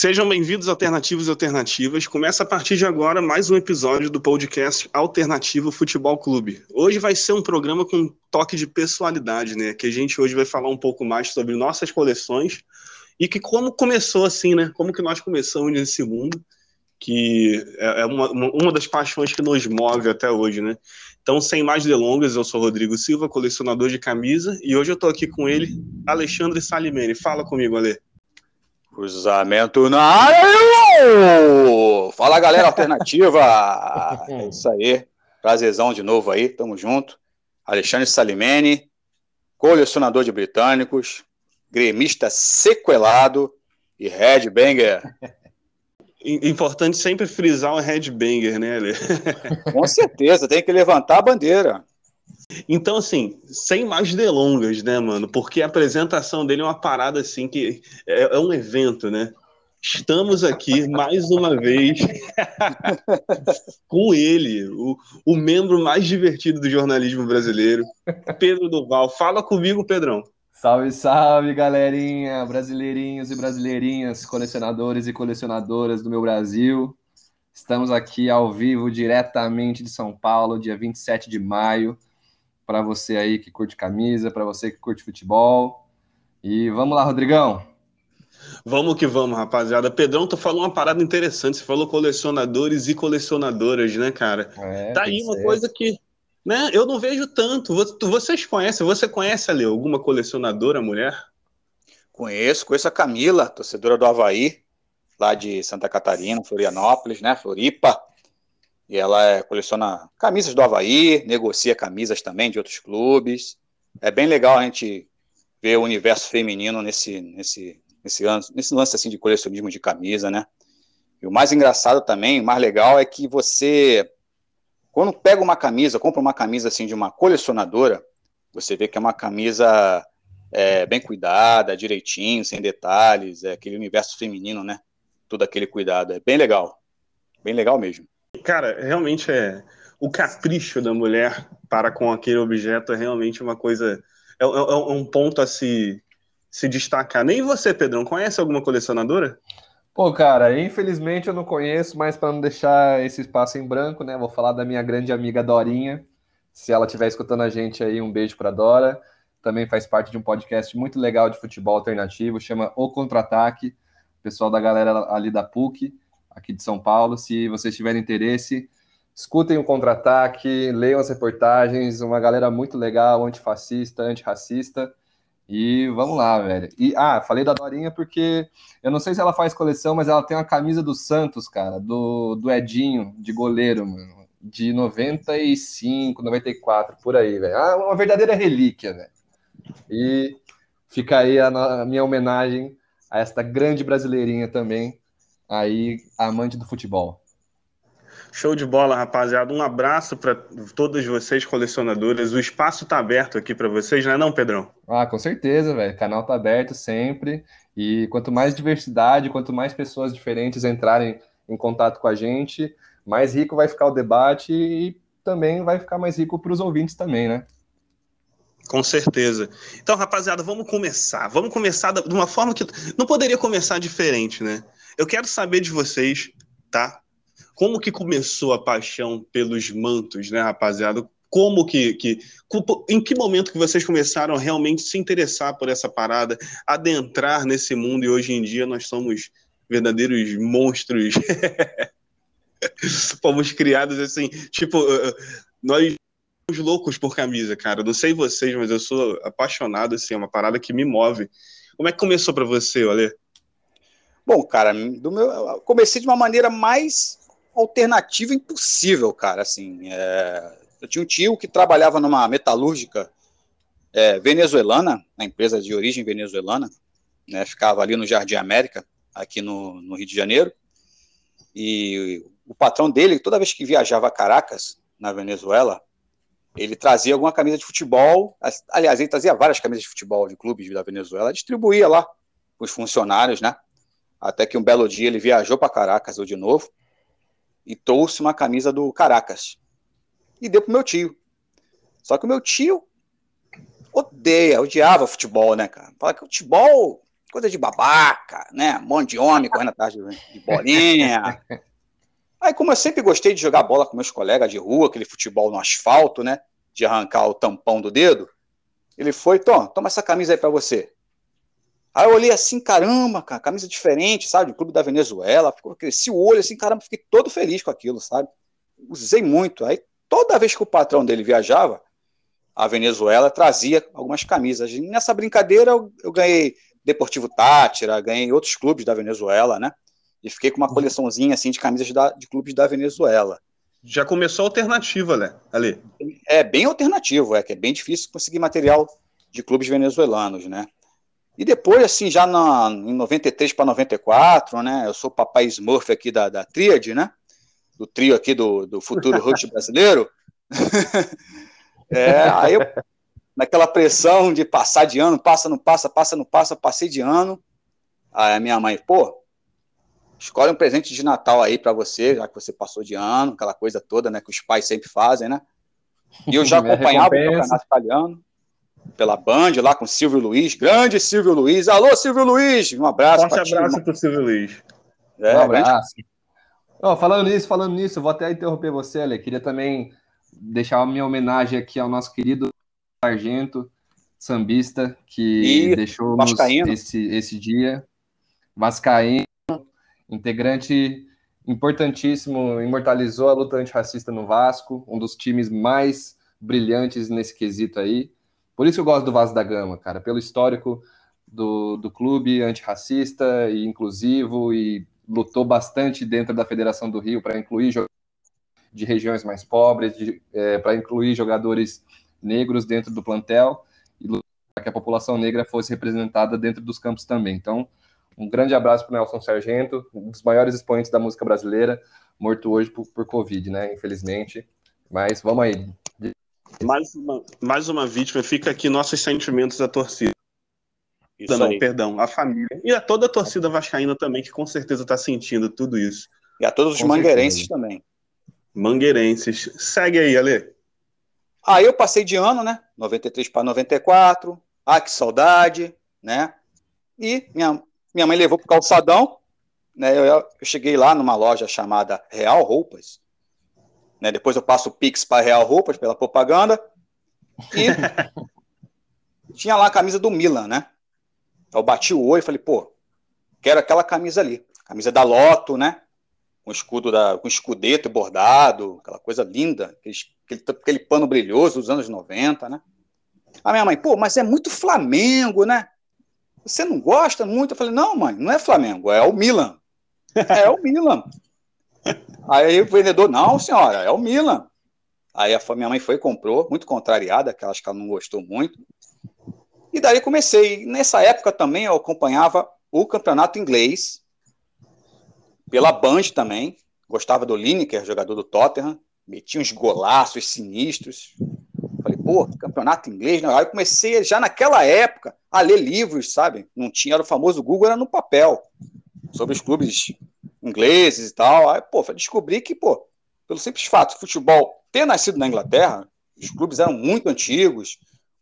Sejam bem-vindos, alternativos e alternativas. Começa a partir de agora mais um episódio do podcast Alternativo Futebol Clube. Hoje vai ser um programa com um toque de pessoalidade, né? Que a gente hoje vai falar um pouco mais sobre nossas coleções e que como começou assim, né? Como que nós começamos nesse mundo, que é, é uma, uma das paixões que nos move até hoje, né? Então, sem mais delongas, eu sou Rodrigo Silva, colecionador de camisa, e hoje eu estou aqui com ele, Alexandre Salimene. Fala comigo, Ale. Cruzamento na área! Fala galera alternativa! É isso aí, prazerzão de novo aí, tamo junto. Alexandre Salimene, colecionador de britânicos, gremista sequelado e headbanger. Importante sempre frisar o headbanger, né, Ale? Com certeza, tem que levantar a bandeira. Então, assim, sem mais delongas, né, mano? Porque a apresentação dele é uma parada, assim, que é, é um evento, né? Estamos aqui mais uma vez com ele, o, o membro mais divertido do jornalismo brasileiro, Pedro Duval. Fala comigo, Pedrão. Salve, salve, galerinha, brasileirinhos e brasileirinhas, colecionadores e colecionadoras do meu Brasil. Estamos aqui ao vivo, diretamente de São Paulo, dia 27 de maio para você aí que curte camisa, para você que curte futebol. E vamos lá, Rodrigão. Vamos que vamos, rapaziada. Pedrão, tu falou uma parada interessante. Você falou colecionadores e colecionadoras, né, cara? É, tá aí uma ser. coisa que né, eu não vejo tanto. Vocês conhecem? Você conhece ali alguma colecionadora mulher? Conheço, conheço a Camila, torcedora do Havaí, lá de Santa Catarina, Florianópolis, né? Floripa. E ela é, coleciona camisas do Havaí, negocia camisas também de outros clubes. É bem legal a gente ver o universo feminino nesse, nesse, nesse, nesse lance assim, de colecionismo de camisa, né? E o mais engraçado também, o mais legal é que você, quando pega uma camisa, compra uma camisa assim de uma colecionadora, você vê que é uma camisa é, bem cuidada, direitinho, sem detalhes, é aquele universo feminino, né? Todo aquele cuidado. É bem legal. Bem legal mesmo. Cara, realmente é. O capricho da mulher para com aquele objeto é realmente uma coisa. É, é, é um ponto a se, se destacar. Nem você, Pedrão, conhece alguma colecionadora? Pô, cara, infelizmente eu não conheço, mas para não deixar esse espaço em branco, né? Vou falar da minha grande amiga Dorinha. Se ela estiver escutando a gente aí, um beijo para Dora. Também faz parte de um podcast muito legal de futebol alternativo, chama O Contra-Ataque. Pessoal da galera ali da PUC aqui de São Paulo. Se vocês tiverem interesse, escutem o contra-ataque, leiam as reportagens, uma galera muito legal, antifascista, antirracista. E vamos lá, velho. E ah, falei da Dorinha porque eu não sei se ela faz coleção, mas ela tem uma camisa do Santos, cara, do, do Edinho, de goleiro, mano, de 95, 94, por aí, velho. Ah, uma verdadeira relíquia, velho. E fica aí a, a minha homenagem a esta grande brasileirinha também, aí amante do futebol. Show de bola, rapaziada. Um abraço para todos vocês, colecionadores. O espaço está aberto aqui para vocês, não é não, Pedrão? Ah, com certeza, velho. O canal está aberto sempre. E quanto mais diversidade, quanto mais pessoas diferentes entrarem em contato com a gente, mais rico vai ficar o debate e também vai ficar mais rico para os ouvintes também, né? Com certeza. Então, rapaziada, vamos começar. Vamos começar de uma forma que não poderia começar diferente, né? Eu quero saber de vocês, tá? Como que começou a paixão pelos mantos, né, rapaziada? Como que, que em que momento que vocês começaram a realmente se interessar por essa parada, adentrar nesse mundo e hoje em dia nós somos verdadeiros monstros. Fomos criados assim, tipo, nós somos loucos por camisa, cara. Não sei vocês, mas eu sou apaixonado assim, é uma parada que me move. Como é que começou para você, Ale? Bom, cara, do meu, comecei de uma maneira mais alternativa impossível, cara. Assim, é, eu tinha um tio que trabalhava numa metalúrgica é, venezuelana, na empresa de origem venezuelana, né, ficava ali no Jardim América, aqui no, no Rio de Janeiro. E o patrão dele, toda vez que viajava a Caracas, na Venezuela, ele trazia alguma camisa de futebol. Aliás, ele trazia várias camisas de futebol de clubes da Venezuela, distribuía lá os funcionários, né? Até que um belo dia ele viajou para Caracas, ou de novo, e trouxe uma camisa do Caracas. E deu pro meu tio. Só que o meu tio odeia, odiava futebol, né, cara? Fala que futebol, coisa de babaca, né? Um monte de homem correndo atrás de bolinha. Aí, como eu sempre gostei de jogar bola com meus colegas de rua, aquele futebol no asfalto, né? De arrancar o tampão do dedo, ele foi, Tom, toma essa camisa aí pra você. Aí eu olhei assim, caramba, cara, camisa diferente, sabe? Do Clube da Venezuela. Cresci o olho assim, caramba, fiquei todo feliz com aquilo, sabe? Usei muito. Aí toda vez que o patrão dele viajava, a Venezuela trazia algumas camisas. E nessa brincadeira eu, eu ganhei Deportivo Tátira, ganhei outros clubes da Venezuela, né? E fiquei com uma coleçãozinha assim de camisas da, de clubes da Venezuela. Já começou alternativa, né, Ali? É bem alternativo, é que é bem difícil conseguir material de clubes venezuelanos, né? E depois, assim, já na, em 93 para 94, né? Eu sou o papai Smurf aqui da, da Tríade, né? Do trio aqui do, do futuro rugby brasileiro. é, aí eu, naquela pressão de passar de ano, passa, não passa, passa, não passa, passei de ano. Aí a minha mãe, pô, escolhe um presente de Natal aí para você, já que você passou de ano, aquela coisa toda, né? Que os pais sempre fazem, né? E eu já acompanhava o campeonato italiano pela Band, lá com Silvio Luiz, grande Silvio Luiz. Alô, Silvio Luiz! Um abraço. Forte abraço para o Silvio Luiz. É, um abraço. Oh, falando nisso, falando nisso, vou até interromper você, Ale. Queria também deixar a minha homenagem aqui ao nosso querido sargento sambista que deixou esse, esse dia. Vascaíno, integrante importantíssimo, imortalizou a luta antirracista no Vasco, um dos times mais brilhantes nesse quesito aí. Por isso eu gosto do Vasco da Gama, cara, pelo histórico do, do clube antirracista e inclusivo e lutou bastante dentro da Federação do Rio para incluir de regiões mais pobres, é, para incluir jogadores negros dentro do plantel e para que a população negra fosse representada dentro dos campos também. Então, um grande abraço para Nelson Sargento, um dos maiores expoentes da música brasileira, morto hoje por, por Covid, né? Infelizmente. Mas vamos aí. Mais uma, mais uma vítima, fica aqui nossos sentimentos da torcida. Isso não, aí. perdão, a família. E a toda a torcida vascaína também, que com certeza está sentindo tudo isso. E a todos os com mangueirenses certeza. também. Mangueirenses. Segue aí, Ale. Aí eu passei de ano, né? 93 para 94. Ah, que saudade, né? E minha, minha mãe levou para o calçadão. Né? Eu, eu, cheguei lá numa loja chamada Real Roupas. Né? Depois eu passo o Pix para Real Roupas pela propaganda. E tinha lá a camisa do Milan, né? Eu bati o olho e falei, pô, quero aquela camisa ali. Camisa da Loto, né? Com escudo da, com escudeto bordado, aquela coisa linda, aquele, aquele, aquele pano brilhoso dos anos 90, né? A minha mãe, pô, mas é muito Flamengo, né? Você não gosta muito? Eu falei, não, mãe, não é Flamengo, é o Milan. É o Milan. Aí o vendedor, não, senhora, é o Milan. Aí a minha mãe foi e comprou, muito contrariada, que acho que ela não gostou muito. E daí comecei. Nessa época também eu acompanhava o campeonato inglês, pela Band também. Gostava do Lineker, jogador do Tottenham. Metia uns golaços sinistros. Falei, pô, campeonato inglês. Né? Aí comecei já naquela época a ler livros, sabe? Não tinha, era o famoso Google, era no papel. Sobre os clubes ingleses e tal. Aí, pô, descobri que, pô, pelo simples fato do futebol ter nascido na Inglaterra, os clubes eram muito antigos,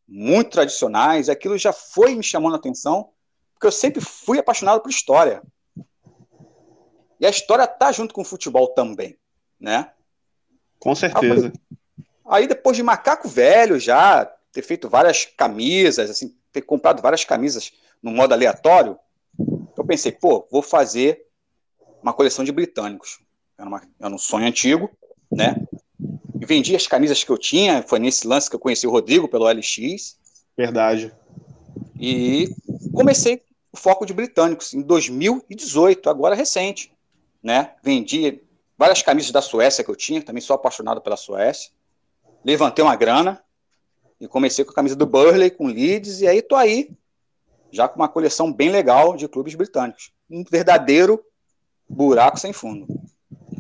muito tradicionais, aquilo já foi me chamando a atenção, porque eu sempre fui apaixonado por história. E a história tá junto com o futebol também, né? Com certeza. Aí depois de macaco velho já, ter feito várias camisas, assim, ter comprado várias camisas no modo aleatório, eu pensei, pô, vou fazer uma coleção de britânicos. Era, uma, era um sonho antigo, né? E vendi as camisas que eu tinha, foi nesse lance que eu conheci o Rodrigo pelo LX. Verdade. E comecei o foco de britânicos em 2018, agora recente, né? Vendi várias camisas da Suécia que eu tinha, também sou apaixonado pela Suécia. Levantei uma grana e comecei com a camisa do Burley, com Leeds, e aí tô aí, já com uma coleção bem legal de clubes britânicos. Um verdadeiro buraco sem fundo.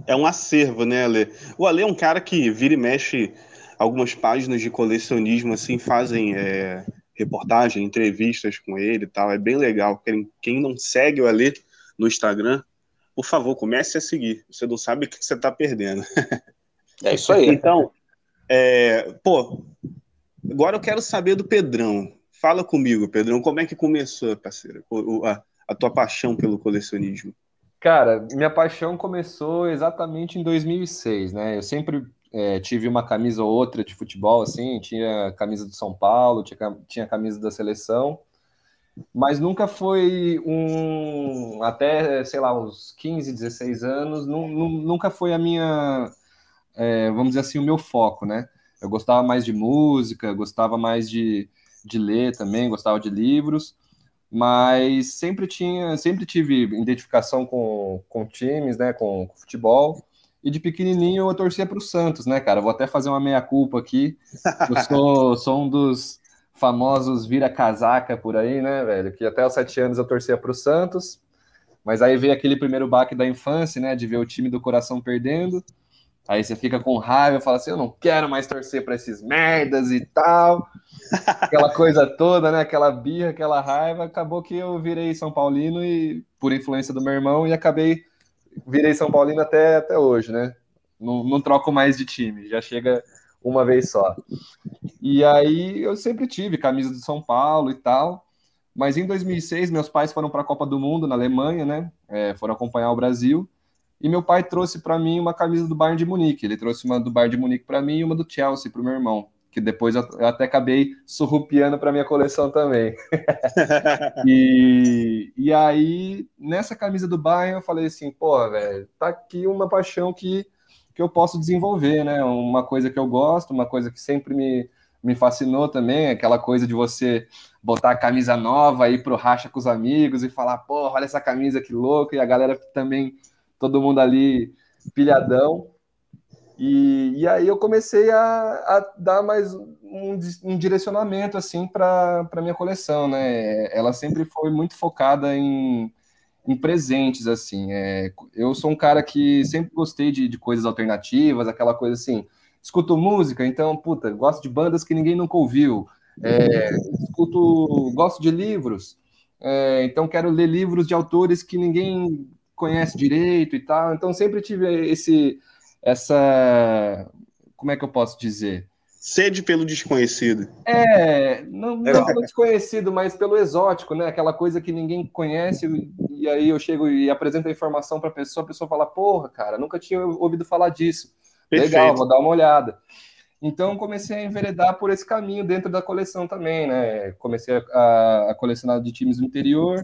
é um acervo, né, Ale? O Ale é um cara que vira e mexe algumas páginas de colecionismo, assim, fazem é, reportagem, entrevistas com ele e tal. É bem legal. Quem, quem não segue o Ale no Instagram, por favor, comece a seguir. Você não sabe o que você está perdendo. É isso aí. então, é, pô, agora eu quero saber do Pedrão. Fala comigo, Pedrão, como é que começou, parceiro, a, a tua paixão pelo colecionismo? Cara, minha paixão começou exatamente em 2006, né? Eu sempre é, tive uma camisa ou outra de futebol, assim, tinha camisa do São Paulo, tinha, tinha camisa da seleção, mas nunca foi um, até, sei lá, uns 15, 16 anos, nunca foi a minha, é, vamos dizer assim, o meu foco, né? Eu gostava mais de música, gostava mais de, de ler também, gostava de livros, mas sempre tinha, sempre tive identificação com, com times, né, com, com futebol, e de pequenininho eu torcia para o Santos, né, cara? Vou até fazer uma meia-culpa aqui. Eu sou, sou um dos famosos vira-casaca por aí, né, velho? Que até os sete anos eu torcia para o Santos, mas aí veio aquele primeiro baque da infância, né, de ver o time do coração perdendo. Aí você fica com raiva, fala assim, eu não quero mais torcer para esses merdas e tal. Aquela coisa toda, né? Aquela birra, aquela raiva. Acabou que eu virei São Paulino e por influência do meu irmão e acabei virei São Paulino até, até hoje, né? Não, não troco mais de time, já chega uma vez só. E aí eu sempre tive camisa do São Paulo e tal, mas em 2006 meus pais foram para a Copa do Mundo na Alemanha, né? É, foram acompanhar o Brasil. E meu pai trouxe para mim uma camisa do Bayern de Munique. Ele trouxe uma do Bayern de Munique para mim e uma do Chelsea para o meu irmão, que depois eu até acabei surrupiando para minha coleção também. e, e aí, nessa camisa do Bayern, eu falei assim: pô, velho, tá aqui uma paixão que, que eu posso desenvolver, né? Uma coisa que eu gosto, uma coisa que sempre me, me fascinou também, aquela coisa de você botar a camisa nova, ir pro racha com os amigos e falar: pô, olha essa camisa que louca, e a galera também todo mundo ali pilhadão. E, e aí eu comecei a, a dar mais um, um direcionamento assim para minha coleção, né? Ela sempre foi muito focada em, em presentes, assim. É, eu sou um cara que sempre gostei de, de coisas alternativas, aquela coisa assim. Escuto música, então, puta, gosto de bandas que ninguém nunca ouviu. É, escuto, gosto de livros, é, então quero ler livros de autores que ninguém conhece direito e tal. Então sempre tive esse essa como é que eu posso dizer? Sede pelo desconhecido. É, não, não pelo desconhecido, mas pelo exótico, né? Aquela coisa que ninguém conhece, e aí eu chego e apresento a informação para a pessoa, a pessoa fala, porra, cara, nunca tinha ouvido falar disso. Perfeito. Legal, vou dar uma olhada. Então comecei a enveredar por esse caminho dentro da coleção também, né? Comecei a, a colecionar de times do interior,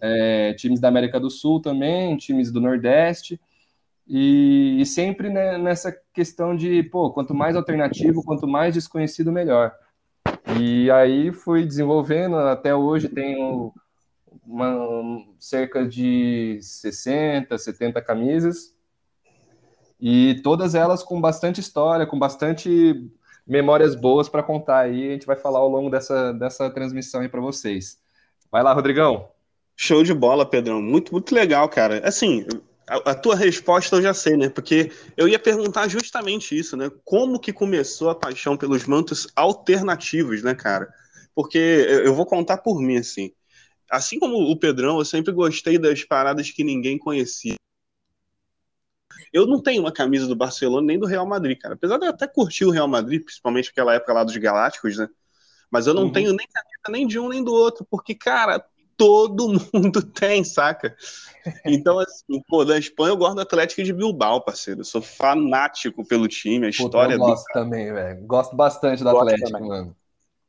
é, times da América do Sul também, times do Nordeste, e, e sempre né, nessa questão de, pô, quanto mais alternativo, quanto mais desconhecido, melhor. E aí fui desenvolvendo, até hoje tenho uma, cerca de 60, 70 camisas, e todas elas com bastante história, com bastante memórias boas para contar aí. A gente vai falar ao longo dessa, dessa transmissão aí para vocês. Vai lá, Rodrigão. Show de bola, Pedrão. Muito, muito legal, cara. Assim, a, a, tua resposta eu já sei, né? Porque eu ia perguntar justamente isso, né? Como que começou a paixão pelos mantos alternativos, né, cara? Porque eu vou contar por mim, assim. Assim como o Pedrão, eu sempre gostei das paradas que ninguém conhecia. Eu não tenho uma camisa do Barcelona nem do Real Madrid, cara. Apesar de eu até curtir o Real Madrid, principalmente aquela época lá dos Galácticos, né? Mas eu não uhum. tenho nem camisa nem de um nem do outro, porque, cara, todo mundo tem, saca? Então, assim, pô, da Espanha eu gosto do Atlético de Bilbao, parceiro. Eu sou fanático pelo time, a história eu gosto do... também, velho. Gosto bastante do gosto Atlético, também. mano.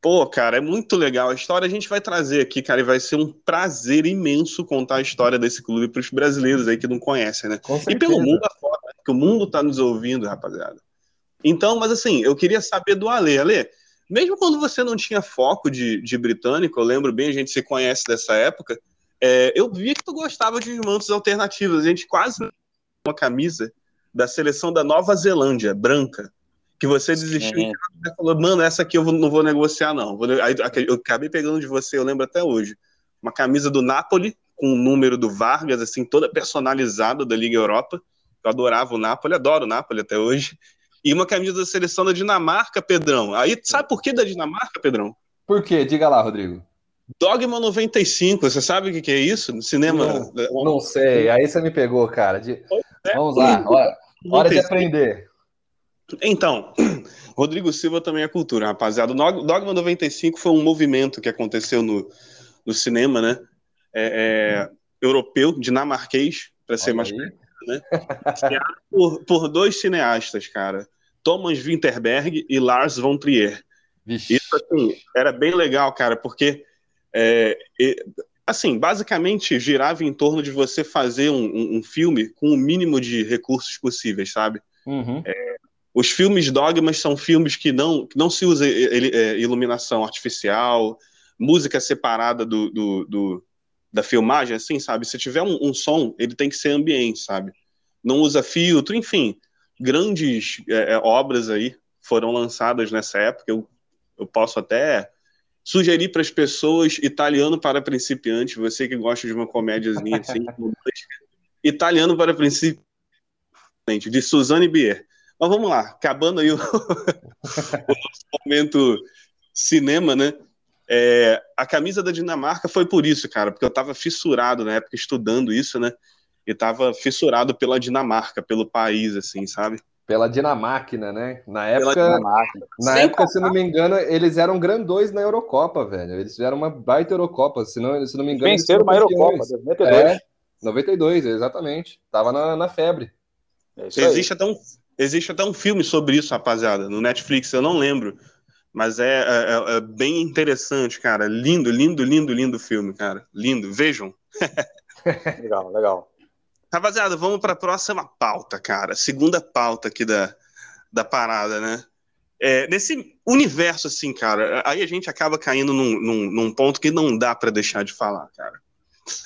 Pô, cara, é muito legal. A história a gente vai trazer aqui, cara, e vai ser um prazer imenso contar a história desse clube para os brasileiros aí que não conhecem, né? E pelo mundo afora, né? que o mundo tá nos ouvindo, rapaziada. Então, mas assim, eu queria saber do Ale. Ale, mesmo quando você não tinha foco de, de britânico, eu lembro bem, a gente se conhece dessa época, é, eu via que tu gostava de mantos alternativos. A gente quase uma camisa da seleção da Nova Zelândia, branca que você desistiu e falou, mano, essa aqui eu não vou negociar, não. Aí, eu acabei pegando de você, eu lembro até hoje. Uma camisa do Napoli, com o número do Vargas, assim, toda personalizada da Liga Europa. Eu adorava o Napoli, adoro o Napoli até hoje. E uma camisa da seleção da Dinamarca, Pedrão. Aí, sabe por que da Dinamarca, Pedrão? Por quê? Diga lá, Rodrigo. Dogma 95, você sabe o que, que é isso? No cinema. Não, não, sei, aí você me pegou, cara. De... É. Vamos lá, hora, hora de aprender. Então, Rodrigo Silva também é cultura, rapaziada. O Dogma 95 foi um movimento que aconteceu no, no cinema, né? É, é, europeu, dinamarquês, para ser mais perto, né? por, por dois cineastas, cara. Thomas Winterberg e Lars von Trier. Vixe. Isso, assim, era bem legal, cara, porque, é, assim, basicamente girava em torno de você fazer um, um, um filme com o mínimo de recursos possíveis, sabe? Uhum. É, os filmes dogmas são filmes que não, que não se usa é, iluminação artificial, música separada do, do, do, da filmagem, assim, sabe? Se tiver um, um, som, ele tem que ser ambiente, sabe? Não usa filtro, enfim. Grandes é, é obras aí foram lançadas nessa época. Eu, eu posso até sugerir para as pessoas Italiano para Principiantes, você que gosta de uma comédiazinha assim, Italiano para Principiantes, de Suzanne Bier. Mas vamos lá, acabando aí o, o nosso momento cinema, né? É, a camisa da Dinamarca foi por isso, cara, porque eu estava fissurado na época estudando isso, né? E estava fissurado pela Dinamarca, pelo país, assim, sabe? Pela Dinamarca, né? Na época, na Sem época, se não me engano, eles eram grandões na Eurocopa, velho. Eles fizeram uma baita Eurocopa, se não, se não me engano. Venceram uma Eurocopa, 92. É, 92, exatamente. Tava na, na febre. É existe, até um, existe até um filme sobre isso, rapaziada, no Netflix, eu não lembro. Mas é, é, é, é bem interessante, cara. Lindo, lindo, lindo, lindo filme, cara. Lindo. Vejam. legal, legal. Rapaziada, vamos para a próxima pauta, cara. Segunda pauta aqui da, da parada, né? É, nesse universo, assim, cara, aí a gente acaba caindo num, num, num ponto que não dá para deixar de falar, cara.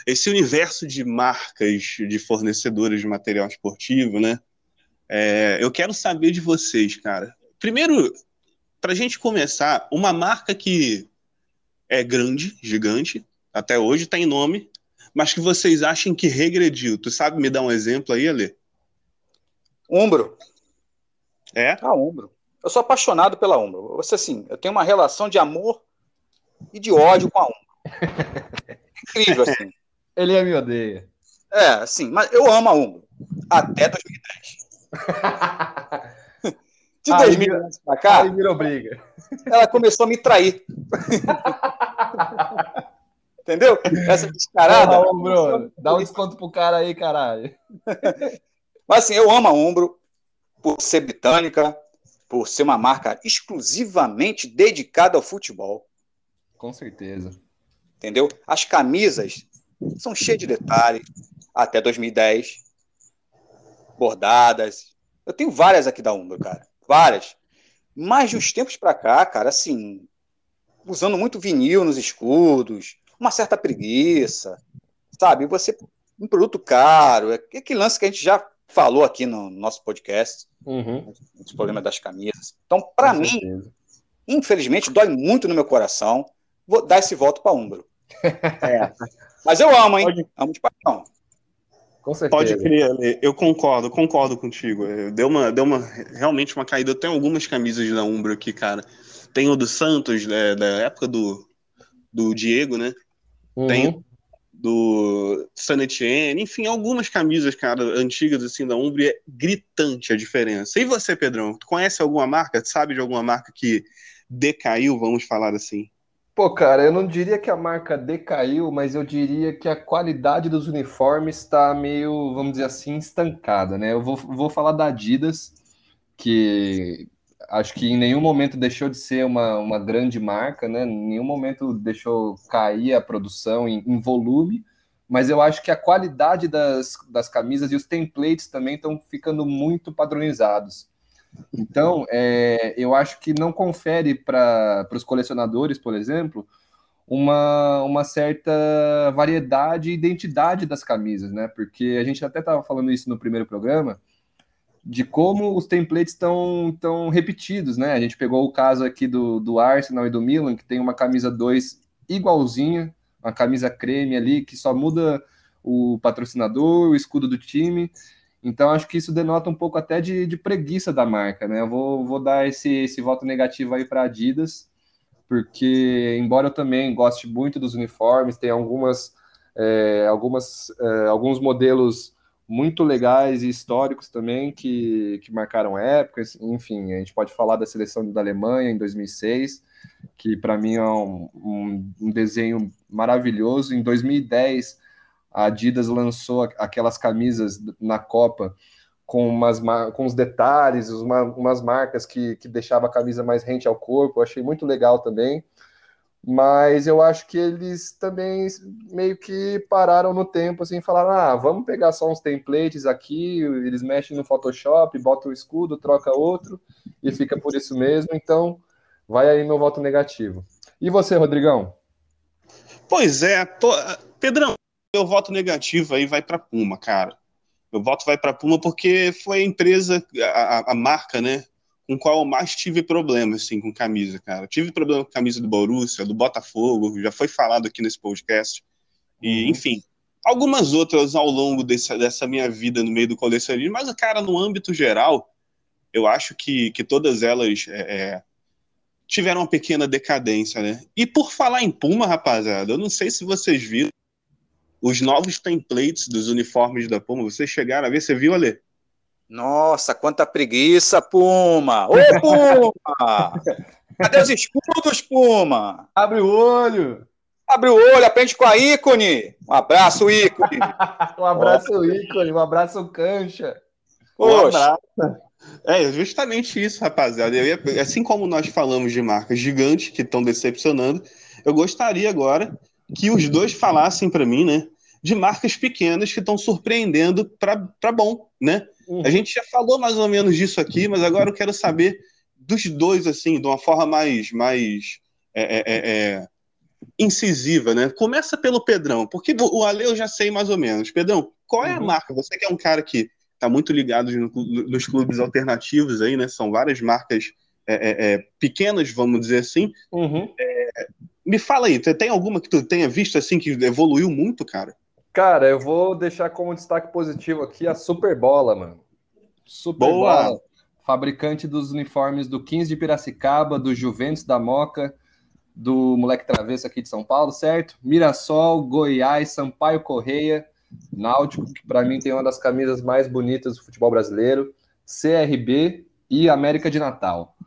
Esse universo de marcas, de fornecedores de material esportivo, né? É, eu quero saber de vocês, cara. Primeiro, para a gente começar, uma marca que é grande, gigante, até hoje tem nome, mas que vocês acham que regrediu. Tu sabe me dar um exemplo aí, Ale? Umbro. É? A Umbro. Eu sou apaixonado pela Umbro. Você assim, eu tenho uma relação de amor e de ódio com a Umbro. Incrível assim. Ele me odeia. É, assim, mas eu amo a Umbro até 2010. De 2000 anos pra cá. Aí virou briga. Ela começou a me trair. Entendeu? Essa descarada. Umbro, dá um desconto pro cara aí, caralho. Mas assim, eu amo a Umbro por ser britânica, por ser uma marca exclusivamente dedicada ao futebol. Com certeza. Entendeu? As camisas são cheias de detalhes, até 2010. Bordadas. Eu tenho várias aqui da Umbro, cara várias. Mas de uns tempos para cá, cara, assim, usando muito vinil nos escudos, uma certa preguiça, sabe? Você, um produto caro, é aquele lance que a gente já falou aqui no nosso podcast, uhum. os problemas das camisas. Então, para mim, certeza. infelizmente, dói muito no meu coração. Vou dar esse voto para Umbro. É. Mas eu amo, hein? Pode... Amo de paixão. Com certeza. Pode crer, eu concordo, concordo contigo. É, deu uma, deu uma realmente uma caída. Eu tenho algumas camisas da Umbro aqui, cara. Tem o do Santos, né, da época do, do Diego, né? Uhum. Tem do San Etienne, enfim, algumas camisas, cara, antigas assim da Umbro, e é gritante a diferença. E você, Pedrão, tu conhece alguma marca? Sabe de alguma marca que decaiu, vamos falar assim? Pô, cara, eu não diria que a marca decaiu, mas eu diria que a qualidade dos uniformes está meio, vamos dizer assim, estancada, né? Eu vou, vou falar da Adidas, que acho que em nenhum momento deixou de ser uma, uma grande marca, né? Em nenhum momento deixou cair a produção em, em volume, mas eu acho que a qualidade das, das camisas e os templates também estão ficando muito padronizados. Então, é, eu acho que não confere para os colecionadores, por exemplo, uma, uma certa variedade e identidade das camisas, né? Porque a gente até estava falando isso no primeiro programa, de como os templates estão tão repetidos, né? A gente pegou o caso aqui do, do Arsenal e do Milan, que tem uma camisa 2 igualzinha, uma camisa creme ali, que só muda o patrocinador, o escudo do time, Então, acho que isso denota um pouco até de, de preguiça da marca, né? Eu vou, vou dar esse, esse voto negativo aí para Adidas, porque, embora eu também goste muito dos uniformes, tem algumas, é, algumas, é, alguns modelos muito legais e históricos também que, que marcaram épocas. Enfim, a gente pode falar da seleção da Alemanha em 2006, que para mim é um, um, um desenho maravilhoso. Em 2010 a Adidas lançou aquelas camisas na Copa com, umas, com os detalhes, uma, umas marcas que, que deixava a camisa mais rente ao corpo. Eu achei muito legal também. Mas eu acho que eles também meio que pararam no tempo, assim, falaram: ah, vamos pegar só uns templates aqui, eles mexem no Photoshop, botam o escudo, troca outro e fica por isso mesmo. Então, vai aí meu voto negativo. E você, Rodrigão? Pois é, tô... Pedrão, meu voto negativo aí vai para Puma, cara. Meu voto vai para Puma porque foi a empresa, a, a, marca, né, com qual eu mais tive problema, assim, com camisa, cara. Tive problema com camisa do Borussia, do Botafogo, já foi falado aqui nesse podcast. E, uhum. enfim, algumas outras ao longo desse, dessa minha vida no meio do colecionismo, mas, cara, no âmbito geral, eu acho que, que todas elas é, é, tiveram uma pequena decadência, né? E por falar em Puma, rapaziada, eu não sei se vocês viram, os novos templates dos uniformes da Puma. Vocês chegaram a ver? Você viu, Ale? Nossa, quanta preguiça, Puma! Ô, Puma! Cadê os escudos, Puma? Abre o olho! Abre o olho, aprende com a ícone! Um abraço, ícone! um abraço, ícone! Um abraço, cancha! Poxa! Um abraço. É justamente isso, rapaziada. Ia, assim como nós falamos de marcas gigantes que estão decepcionando, eu gostaria agora que os dois falassem para mim, né? De marcas pequenas que estão surpreendendo para bom, né? Uhum. A gente já falou mais ou menos disso aqui, mas agora eu quero saber dos dois, assim, de uma forma mais, mais é, é, é, é incisiva, né? Começa pelo Pedrão, porque o Ale eu já sei mais ou menos. Pedrão, qual é a uhum. marca? Você que é um cara que está muito ligado no, nos clubes alternativos aí, né? São várias marcas é, é, pequenas, vamos dizer assim. Uhum. me fala aí, tem alguma que tu tenha visto assim que evoluiu muito, cara? Cara, eu vou deixar como destaque positivo aqui a Superbola, mano. Superbola. Boa. Fabricante dos uniformes do 15 de Piracicaba, do Juventus da Moca, do Moleque Travesso aqui de São Paulo, certo? Mirassol, Goiás, Sampaio Correia, Náutico, que para mim tem uma das camisas mais bonitas do futebol brasileiro, CRB e América de Natal.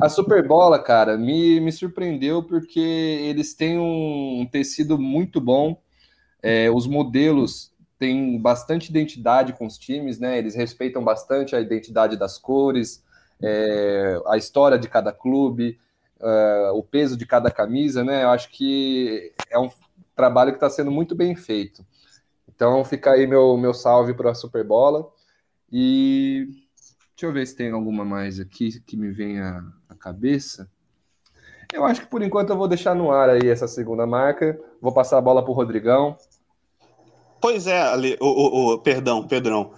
A Superbola, cara, me, me surpreendeu porque eles têm um tecido muito bom é, os modelos têm bastante identidade com os times, né? Eles respeitam bastante a identidade das cores, é, a história de cada clube, é, o peso de cada camisa, né? Eu acho que é um trabalho que está sendo muito bem feito. Então fica aí meu, meu salve para a Superbola. E deixa eu ver se tem alguma mais aqui que me à, à cabeça. Eu acho que por enquanto eu vou deixar no ar aí essa segunda marca. Vou passar a bola para o Rodrigão. Pois é, Ali, o, o, o, perdão, Pedrão.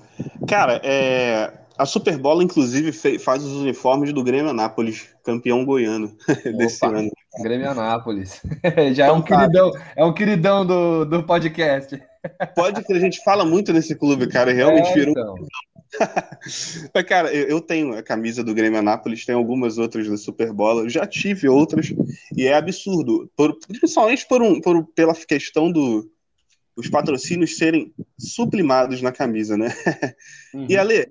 Cara, é, a Superbola, inclusive, fez, faz os uniformes do Grêmio Anápolis, campeão goiano desse Opa, ano. Grêmio Anápolis. Já é um então, queridão, é um queridão do, do podcast. Pode que a gente fala muito nesse clube, cara. Realmente é, virou. Então. Mas, cara, eu tenho a camisa do Grêmio Anápolis, tem algumas outras da Superbola, já tive outras, e é absurdo. Por, principalmente por um, por, pela questão do, os patrocínios serem sublimados na camisa, né? Uhum. E Ale,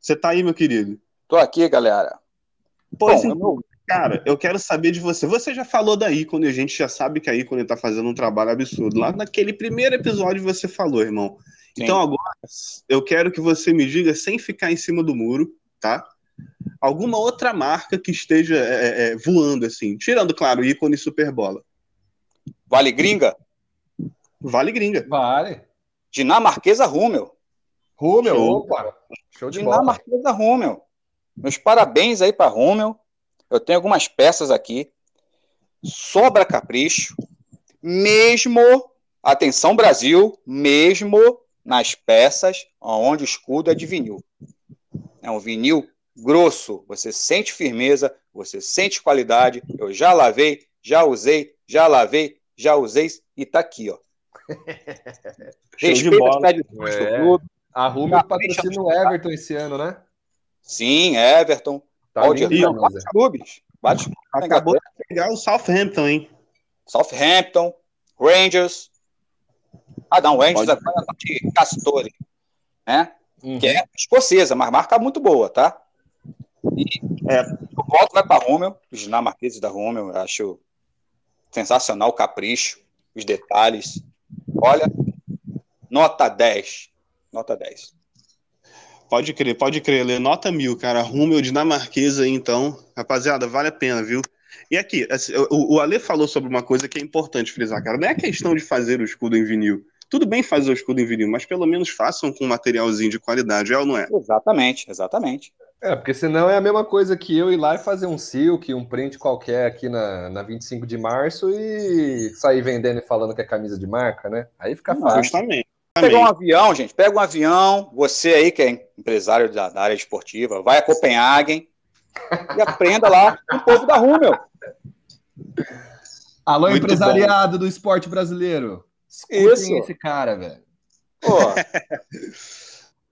você tá aí, meu querido? Tô aqui, galera. Pois Bom, então, cara, eu quero saber de você. Você já falou da ícone, a gente já sabe que a ícone tá fazendo um trabalho absurdo. Lá naquele primeiro episódio você falou, irmão. Sim. Então agora eu quero que você me diga, sem ficar em cima do muro, tá? Alguma outra marca que esteja é, é, é voando assim, tirando, claro, ícone Superbola. Vale Gringa? Vale gringa. Vale. Dinamarquesa Rummel. Rummel, Show. opa. Show de Dinamarquesa bola. Rummel. Meus parabéns aí para Rummel. Eu tenho algumas peças aqui. Sobra capricho. Mesmo, atenção Brasil, mesmo nas peças onde o escudo é de vinil. É um vinil grosso, você sente firmeza, você sente qualidade. Eu já lavei, já usei, já lavei, já usei e tá aqui, ó. Respeita os pés é. patrocina o Everton esse ano, né? Sim, Everton. Tá Aldir, linda a vários clubes. Vários Acabou de pegar o Southampton, hein? Southampton, Rangers. Ah, não, Rangers Pode- agora é de Castore, né? Uhum. Que é escocesa, mas marca muito boa, tá? E É. o voto vai para Rúmel, os dinamarqueses da Rúmel, eu acho sensacional o capricho, os detalhes. Olha, nota 10. Nota 10. Pode crer, pode crer. Lê nota mil, cara. Rúmel dinamarquesa aí, então. Rapaziada, vale a pena, viu? E aqui, assim, o, o Ale falou sobre uma coisa que é importante frisar, cara. Não é questão de fazer o escudo em vinil. Tudo bem fazer o escudo em vinil, mas pelo menos façam com um materialzinho de qualidade, é ou não é? Exatamente, exatamente. É, porque senão é a mesma coisa que eu ir lá e fazer um silk, um print qualquer aqui na, na 25 de março e sair vendendo e falando que é camisa de marca, né? Aí fica Não, fácil. Justamente. Pega um avião, gente. Pega um avião. Você aí que é empresário da, da área esportiva, vai a Copenhagen e aprenda lá com o povo da Rúmel. Alô, Muito empresariado do esporte brasileiro. Escutem Isso. esse cara, velho.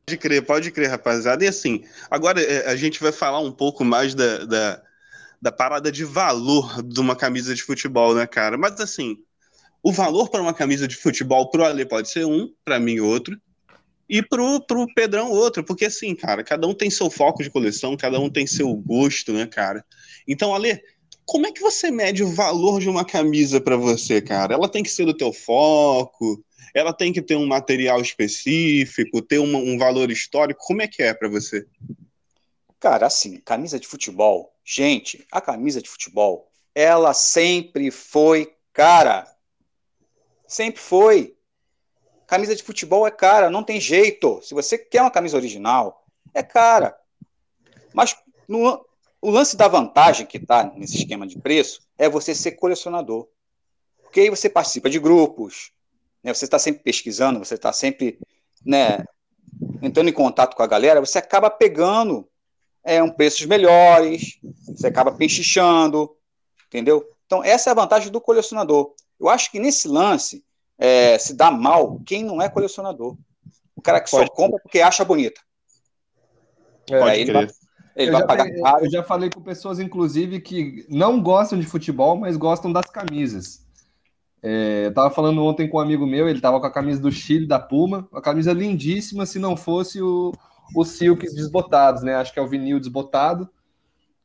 Pode crer, pode crer, rapaziada. E assim, agora é, a gente vai falar um pouco mais da, da, da parada de valor de uma camisa de futebol, né, cara? Mas assim, o valor para uma camisa de futebol pro Ale pode ser um, para mim outro, e pro, pro Pedrão outro, porque assim, cara, cada um tem seu foco de coleção, cada um tem seu gosto, né, cara? Então, Ale, como é que você mede o valor de uma camisa para você, cara? Ela tem que ser do teu foco, ela tem que ter um material específico, ter uma- um valor histórico. Como é que é para você? cara, assim, camisa de futebol. Gente, a camisa de futebol, ela sempre foi cara. Sempre foi. Camisa de futebol é cara, não tem jeito. Se você quer uma camisa original, é cara. Mas no- o lance da vantagem que está nesse esquema de preço é você ser colecionador. Porque aí você participa de grupos, né? você está sempre pesquisando, você está sempre né, entrando em contato com a galera, você acaba pegando é, um preços melhores, você acaba pechinchando, entendeu? Então, essa é a vantagem do colecionador. Eu acho que nesse lance é, se dá mal quem não é colecionador. O cara que só compra porque acha bonita. É, Pode ele crer. Ele eu, vai já, pagar falei- caro. eu já falei com pessoas, inclusive, que não gostam de futebol, mas gostam das camisas. É, eu tava falando ontem com um amigo meu, ele tava com a camisa do Chile, da Puma, uma camisa lindíssima, se não fosse o, os silks desbotados, né? Acho que é o vinil desbotado,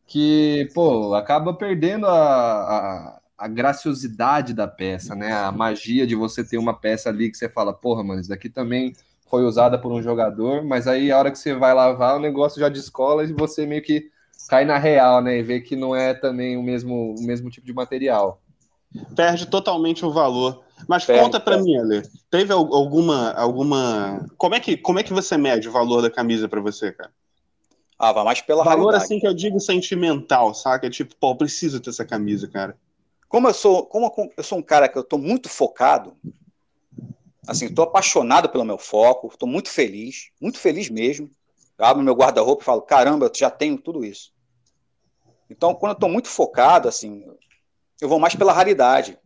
que, pô, acaba perdendo a, a, a graciosidade da peça, né? A magia de você ter uma peça ali que você fala, porra, mano, isso daqui também foi usada por um jogador, mas aí a hora que você vai lavar, o negócio já descola e você meio que cai na real, né? E vê que não é também o mesmo, o mesmo tipo de material. Perde totalmente o valor. Mas Perde, conta para mim, Ale. Teve al- alguma alguma como é que como é que você mede o valor da camisa para você, cara? Ah, vai mais pela valor raridade. assim que eu digo sentimental, saca? Tipo, pô, eu preciso ter essa camisa, cara. Como eu sou, como eu sou um cara que eu tô muito focado, assim, tô apaixonado pelo meu foco, tô muito feliz, muito feliz mesmo. Eu abro meu guarda-roupa e falo, caramba, eu já tenho tudo isso. Então, quando eu tô muito focado, assim, eu vou mais pela raridade.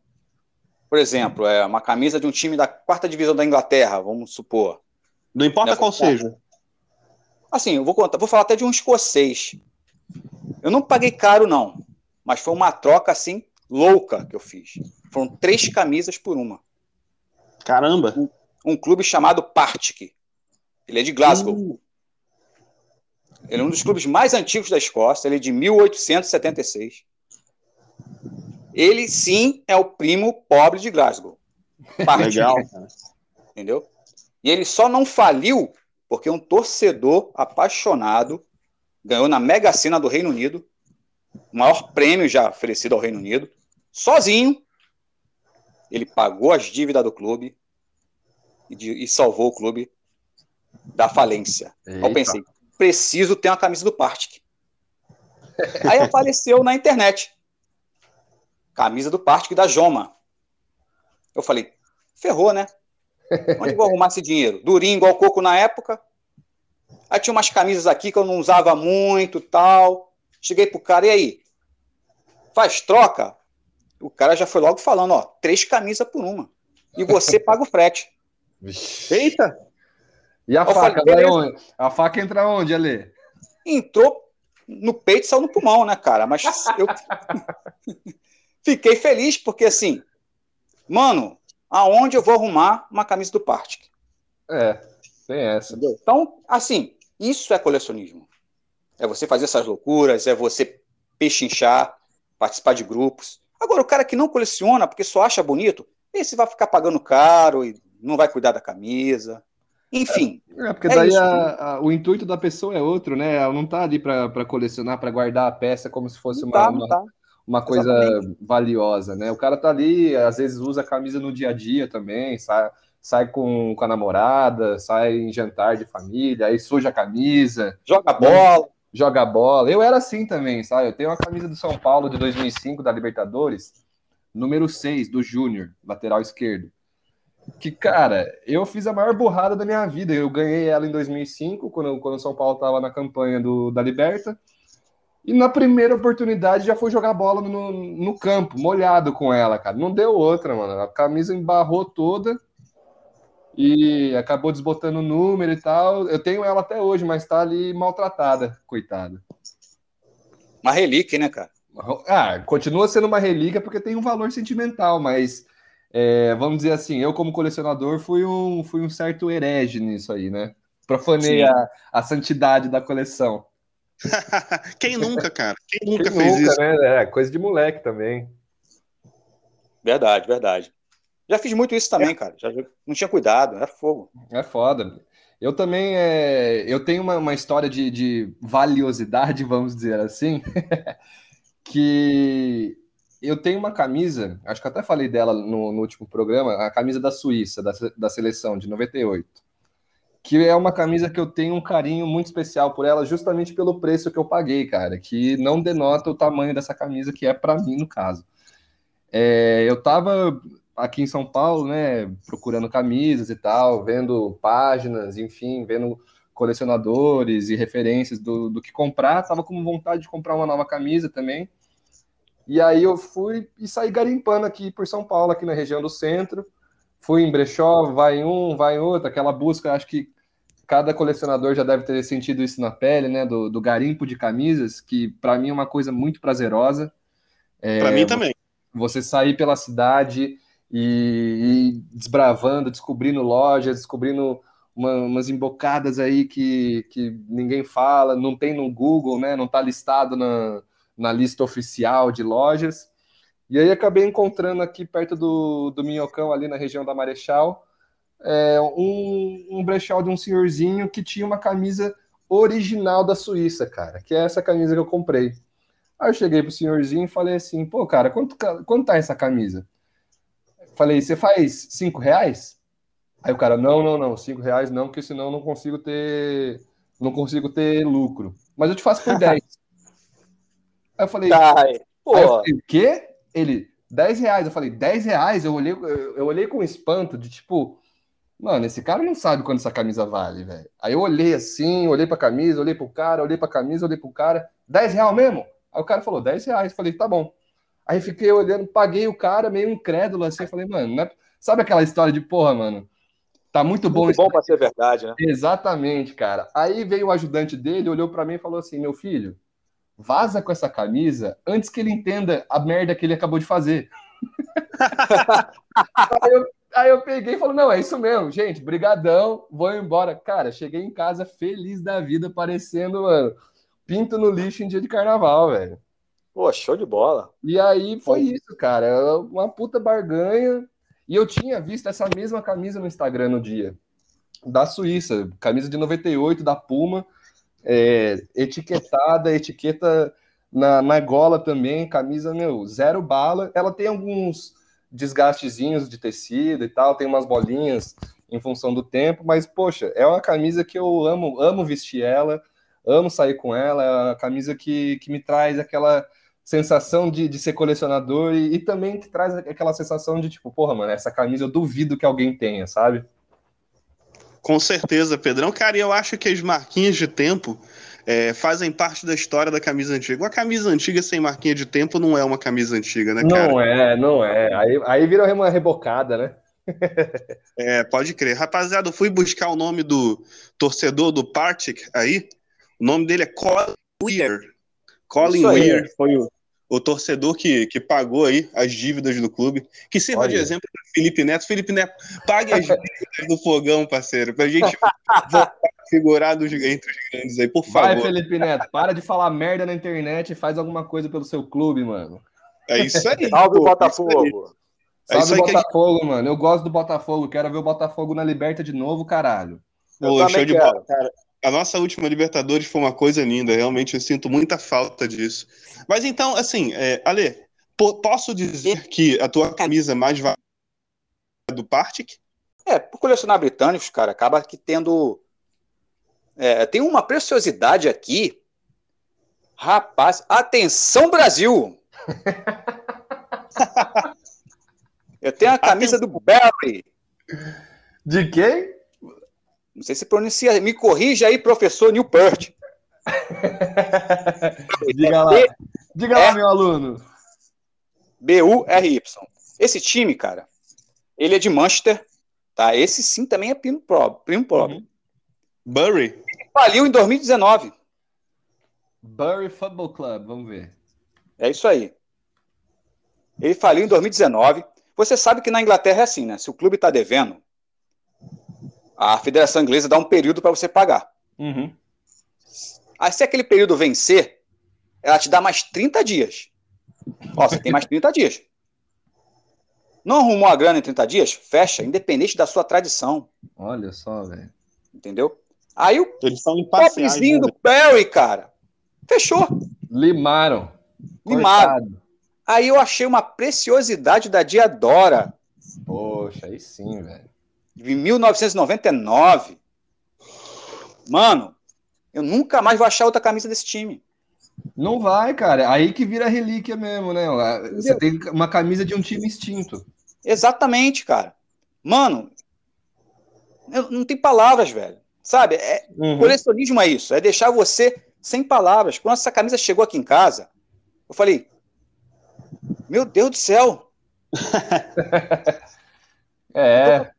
Por exemplo, é uma camisa de um time da quarta divisão da Inglaterra, vamos supor. Não importa Nessa qual seja. Assim, eu vou contar, vou falar até de um escocês. Eu não paguei caro, não, mas foi uma troca assim louca que eu fiz. Foram três camisas por uma. Caramba. Um clube chamado Partick. Ele é de Glasgow. Hum, Ele é um dos clubes mais antigos da Escócia. Ele é de 1876. Ele sim é o primo pobre de Glasgow. Partick, legal, cara. entendeu? E ele só não faliu porque um torcedor apaixonado ganhou na Mega Sena do Reino Unido, o maior prêmio já oferecido ao Reino Unido, sozinho. Ele pagou as dívidas do clube e, de- e salvou o clube da falência. Eu pensei, preciso ter uma camisa do Partick. Aí apareceu na internet. Camisa do Partick da Joma. Eu falei, ferrou, né? Onde vou arrumar esse dinheiro? Durinho, igual coco na época. Aí tinha umas camisas aqui que eu não usava muito tal. Cheguei pro cara, e aí? Faz troca? O cara já foi logo falando, ó, três camisas por uma. E você paga o frete. Vixe. Eita! E a eu faca, falei, onde? A faca entra onde, Ale? Entrou no peito e saiu no pulmão, né, cara? Mas eu fiquei feliz porque, assim, mano, aonde eu vou arrumar uma camisa do Partic? É, tem essa. Entendeu? Então, assim, isso é colecionismo. É você fazer essas loucuras, é você pechinchar, participar de grupos. Agora, o cara que não coleciona porque só acha bonito, esse vai ficar pagando caro e não vai cuidar da camisa. Enfim. É, é porque daí é a, a, o intuito da pessoa é outro, né? Ela não tá ali para colecionar, para guardar a peça como se fosse uma, tá, uma, tá. uma, coisa Exatamente. valiosa, né? O cara tá ali, às vezes usa a camisa no dia a dia também, sai, sai com, com a namorada, sai em jantar de família, aí suja a camisa. Joga bola. Joga bola. Eu era assim também, sabe? Eu tenho uma camisa do São Paulo de 2005 da Libertadores, número 6 do Júnior, lateral esquerdo que, cara, eu fiz a maior burrada da minha vida. Eu ganhei ela em 2005, quando, quando o São Paulo estava na campanha do, da Liberta. E na primeira oportunidade já foi jogar bola no, no campo, molhado com ela, cara. Não deu outra, mano. A camisa embarrou toda e acabou desbotando o número e tal. Eu tenho ela até hoje, mas tá ali maltratada, coitada. Uma relíquia, né, cara? Ah, continua sendo uma relíquia porque tem um valor sentimental, mas é, vamos dizer assim, eu como colecionador fui um, fui um certo herege nisso aí, né? Profanei a, a santidade da coleção. Quem nunca, cara? Quem nunca Quem fez nunca, isso? Né? É, coisa de moleque também. Verdade, verdade. Já fiz muito isso também, é. cara. Já, não tinha cuidado, é fogo. É foda. Eu também é, eu tenho uma, uma história de, de valiosidade, vamos dizer assim, que eu tenho uma camisa, acho que até falei dela no, no último programa, a camisa da Suíça, da, da seleção de 98. Que é uma camisa que eu tenho um carinho muito especial por ela, justamente pelo preço que eu paguei, cara, que não denota o tamanho dessa camisa, que é para mim, no caso. É, eu tava aqui em São Paulo, né, procurando camisas e tal, vendo páginas, enfim, vendo colecionadores e referências do, do que comprar, tava com vontade de comprar uma nova camisa também. E aí eu fui e saí garimpando aqui por São Paulo, aqui na região do centro. Fui em brechó, vai em um, vai em outro, aquela busca, acho que cada colecionador já deve ter sentido isso na pele, né? Do, do garimpo de camisas, que para mim é uma coisa muito prazerosa. É, para mim também. Você sair pela cidade e, e desbravando, descobrindo lojas, descobrindo uma, umas embocadas aí que, que ninguém fala, não tem no Google, né? Não está listado na, na lista oficial de lojas. E aí acabei encontrando aqui perto do, do Minhocão, ali na região da Marechal, é, um, um brechó de um senhorzinho que tinha uma camisa original da Suíça, cara, que é essa camisa que eu comprei. Aí eu cheguei pro senhorzinho e falei assim, pô, cara, quanto, quanto tá essa camisa? Falei, você faz cinco reais? Aí o cara, não, não, não, cinco reais não, porque senão eu não consigo ter, não consigo ter lucro. Mas eu te faço por dez. Aí eu falei, pô. Aí eu falei, o quê? Ele, 10 reais. Eu falei, 10 reais? Eu olhei, eu, olhei com espanto de tipo, mano, esse cara não sabe quanto essa camisa vale, velho. Aí eu olhei assim, olhei pra camisa, olhei pro cara, olhei pra camisa, olhei pro cara, 10 reais mesmo? Aí o cara falou, 10 reais. Eu falei, tá bom. Aí fiquei olhando, paguei o cara meio incrédulo assim, eu falei, mano, não é... sabe aquela história de porra, mano? Tá muito bom. Muito bom para ser verdade, né? Exatamente, cara. Aí veio o ajudante dele, olhou para mim e falou assim: meu filho, vaza com essa camisa antes que ele entenda a merda que ele acabou de fazer. aí, eu, aí, eu, peguei e falei, não, é isso mesmo, gente, brigadão, vou embora. Cara, cheguei em casa feliz da vida, parecendo, mano, pinto no lixo em dia de carnaval, velho. Pô, show de bola. E aí foi isso, cara, uma puta barganha. E eu tinha visto essa mesma camisa no Instagram no dia, da Suíça, camisa de 98 da Puma, é, etiquetada, etiqueta na, na gola também, camisa, meu, zero bala. Ela tem alguns desgastezinhos de tecido e tal, tem umas bolinhas em função do tempo, mas, poxa, é uma camisa que eu amo, amo vestir ela, amo sair com ela, é uma camisa que, que me traz aquela sensação de, de ser colecionador e, e também que traz aquela sensação de, tipo, porra, mano, essa camisa eu duvido que alguém tenha, sabe? Com certeza, Pedrão. Cara, eu acho que as marquinhas de tempo é, fazem parte da história da camisa antiga. Uma camisa antiga sem marquinha de tempo não é uma camisa antiga, né, cara? Não é, não é. Aí, aí vira uma rebocada, né? É, pode crer. Rapaziada, eu fui buscar o nome do torcedor do Partick aí. O nome dele é Colin Weir. Colin. Weir foi o, o torcedor que, que pagou aí as dívidas do clube. Que sirva de Olha. exemplo para Felipe Neto. Felipe Neto, pague as dívidas do fogão, parceiro, pra gente voltar a figurar dos, entre os grandes aí, por Vai, favor. Felipe Neto, para de falar merda na internet e faz alguma coisa pelo seu clube, mano. É isso aí. Salve o aí. Botafogo. É isso Salve o a gente- Botafogo, mano. Eu gosto do Botafogo. Quero ver o Botafogo na Liberta de novo, caralho. Eu Pô, show de quero. bola, cara. A nossa última Libertadores foi uma coisa linda, realmente eu sinto muita falta disso. Mas então, assim, é, Ale, po- posso dizer que a tua camisa mais valiosa é do Partick? É, por colecionar britânicos, cara, acaba que tendo. é, tem uma preciosidade aqui. Rapaz, atenção, Brasil! Eu tenho a camisa do Barry. De quem? Não sei se pronuncia. Me corrija aí, professor Newport. Diga lá. Diga É. lá, meu aluno. B-U-R-Y. Esse time, cara, ele é de Manchester, tá? Esse sim também é primo pobre. Primo pobre. Bury? Faliu em 2019. Bury Football Club, vamos ver. É isso aí. Ele faliu em 2019. Você sabe que na Inglaterra é assim, né? Se o clube está devendo, a Federação Inglesa dá um período para você pagar. Uhum. Aí, se aquele período vencer, ela te dá mais 30 dias. Ó, você tem mais 30 dias. Não arrumou a grana em 30 dias? Fecha, independente da sua tradição. Olha só, velho. Entendeu? Aí o Eles são pobrezinho né? do Perry, cara, fechou. Limaram. Limaram. Cortado. Aí eu achei uma preciosidade da Diadora, Poxa, aí sim, velho. De 1999. Mano, eu nunca mais vou achar outra camisa desse time. Não vai, cara. Aí que vira relíquia mesmo, né? Você tem uma camisa de um time extinto. Exatamente, cara. Mano, eu- não tem palavras, velho. Sabe? É, Uhum. Colecionismo é isso, é deixar você sem palavras. Quando essa camisa chegou aqui em casa, eu falei: Meu Deus do céu, É,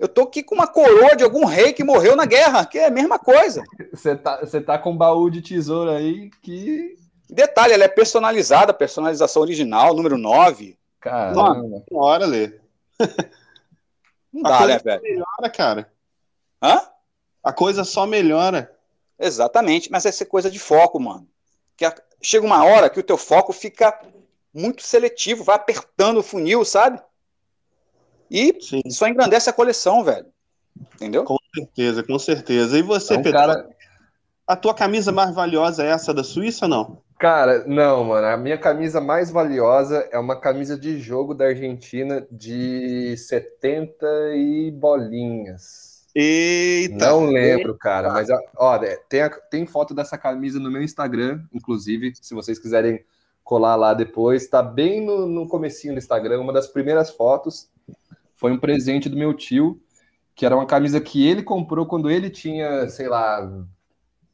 eu tô aqui com uma coroa de algum rei que morreu na guerra, que é a mesma coisa. você tá, você tá com um baú de tesouro aí que. Detalhe, ela é personalizada, personalização original, número 9. Caramba. Uma hora, Lê. Não A dá, coisa né, velho? melhora, cara. Hã? A coisa só melhora. Exatamente, mas essa é coisa de foco, mano. Que a- chega uma hora que o teu foco fica muito seletivo, vai apertando o funil, sabe? E Sim, só engrandece a coleção, velho. Entendeu? com certeza, com certeza. E você, É um Pedro? cara, A tua camisa mais valiosa é essa da Suíça ou não? Cara, não, mano. A minha camisa mais valiosa é uma camisa de jogo da Argentina de 70 e bolinhas. Eita! Não lembro, cara, mas ó, tem, a- tem foto dessa camisa no meu Instagram, inclusive, se vocês quiserem colar lá depois, tá bem no, no comecinho do Instagram, uma das primeiras fotos foi um presente do meu tio, que era uma camisa que ele comprou quando ele tinha, sei lá,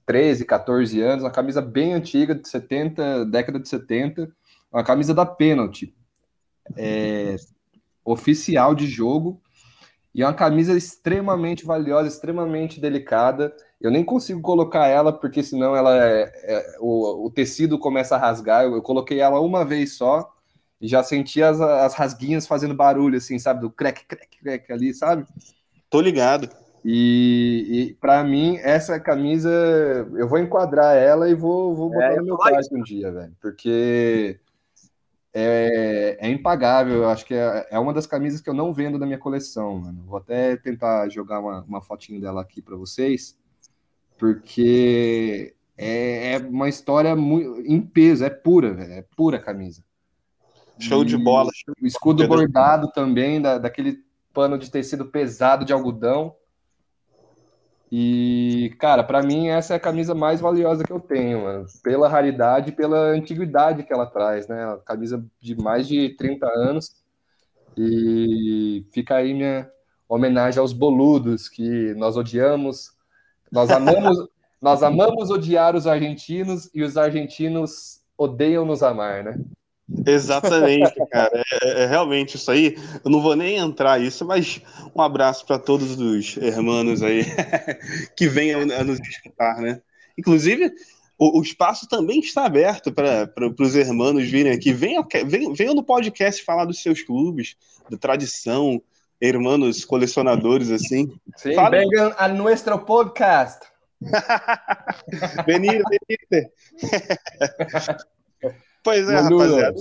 13, 14 anos, uma camisa bem antiga, de 70, década de 70, uma camisa da Penalty, é, oficial de jogo, e é uma camisa extremamente valiosa, extremamente delicada. Eu nem consigo colocar ela, porque senão ela é, é- o, o tecido começa a rasgar. Eu, eu coloquei ela uma vez só e já senti as, as rasguinhas fazendo barulho, assim, sabe? Do crack, crack, crack ali, sabe? Tô ligado. E, e para mim, essa camisa, eu vou enquadrar ela e vou, vou botar É, no meu quarto um dia, velho. Porque é, é impagável. Eu acho que é, é uma das camisas que eu não vendo da minha coleção, mano. Vou até tentar jogar uma, uma fotinho dela aqui para vocês, porque é, é uma história muito, em peso, é pura, velho. É pura camisa. Show de bola. O escudo Pedro. bordado também, da, daquele pano de tecido pesado de algodão. E, cara, pra mim essa é a camisa mais valiosa que eu tenho, mano. Pela raridade e pela antiguidade que ela traz, né? Camisa de mais de 30 anos. E fica aí minha homenagem aos boludos que nós odiamos. Nós amamos, nós amamos odiar os argentinos e os argentinos odeiam nos amar, né? Exatamente, cara. É, é, realmente isso aí. Eu não vou nem entrar nisso, mas um abraço para todos os hermanos aí que venham a nos escutar, né? Inclusive, o, o espaço também está aberto para os hermanos virem aqui. Venham, venham, venham no podcast falar dos seus clubes, da tradição, hermanos colecionadores, assim. Sim, Fale... venham a nosso podcast. venir, venir. pois é, rapaziada.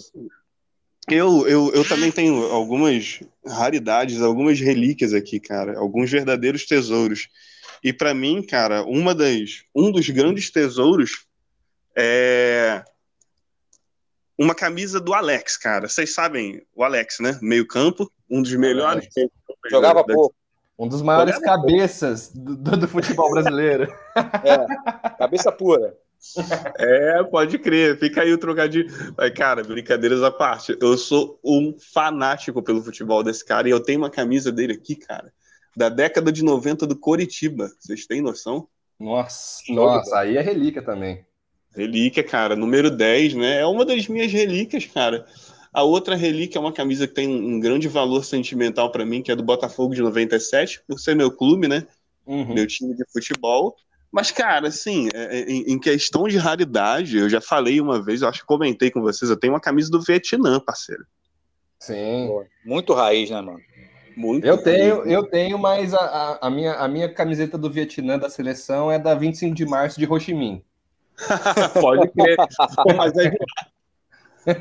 Eu, eu, eu também tenho algumas raridades, algumas relíquias aqui, cara. Alguns verdadeiros tesouros. E para mim, cara, uma das, um dos grandes tesouros é uma camisa do Alex, cara. Vocês sabem o Alex, né? Meio campo, um dos melhores. Jogava da... pouco. Um dos maiores Jogava cabeças do, do, futebol brasileiro. É, cabeça pura. É, pode crer. Fica aí o trocadilho. Mas, cara, brincadeiras à parte. Eu sou um fanático pelo futebol desse cara e eu tenho uma camisa dele aqui, cara da década de 90 do Coritiba. Vocês têm noção? Nossa, nossa, aí é relíquia também. Relíquia, cara, número 10, né? É uma das minhas relíquias, cara. A outra relíquia é uma camisa que tem um grande valor sentimental para mim, que é do Botafogo de 97, por ser meu clube, né? Uhum. Meu time de futebol. Mas, cara, assim, é, é, em questão de raridade, eu já falei uma vez, eu acho que comentei com vocês, eu tenho uma camisa do Vietnã, parceiro. Sim. Muito raiz, né, mano? Muito eu tenho, eu tenho, mas a, a, minha, a minha camiseta do Vietnã da seleção é da 25 de março de Ho Chi Minh. Pode crer. mas é de lá.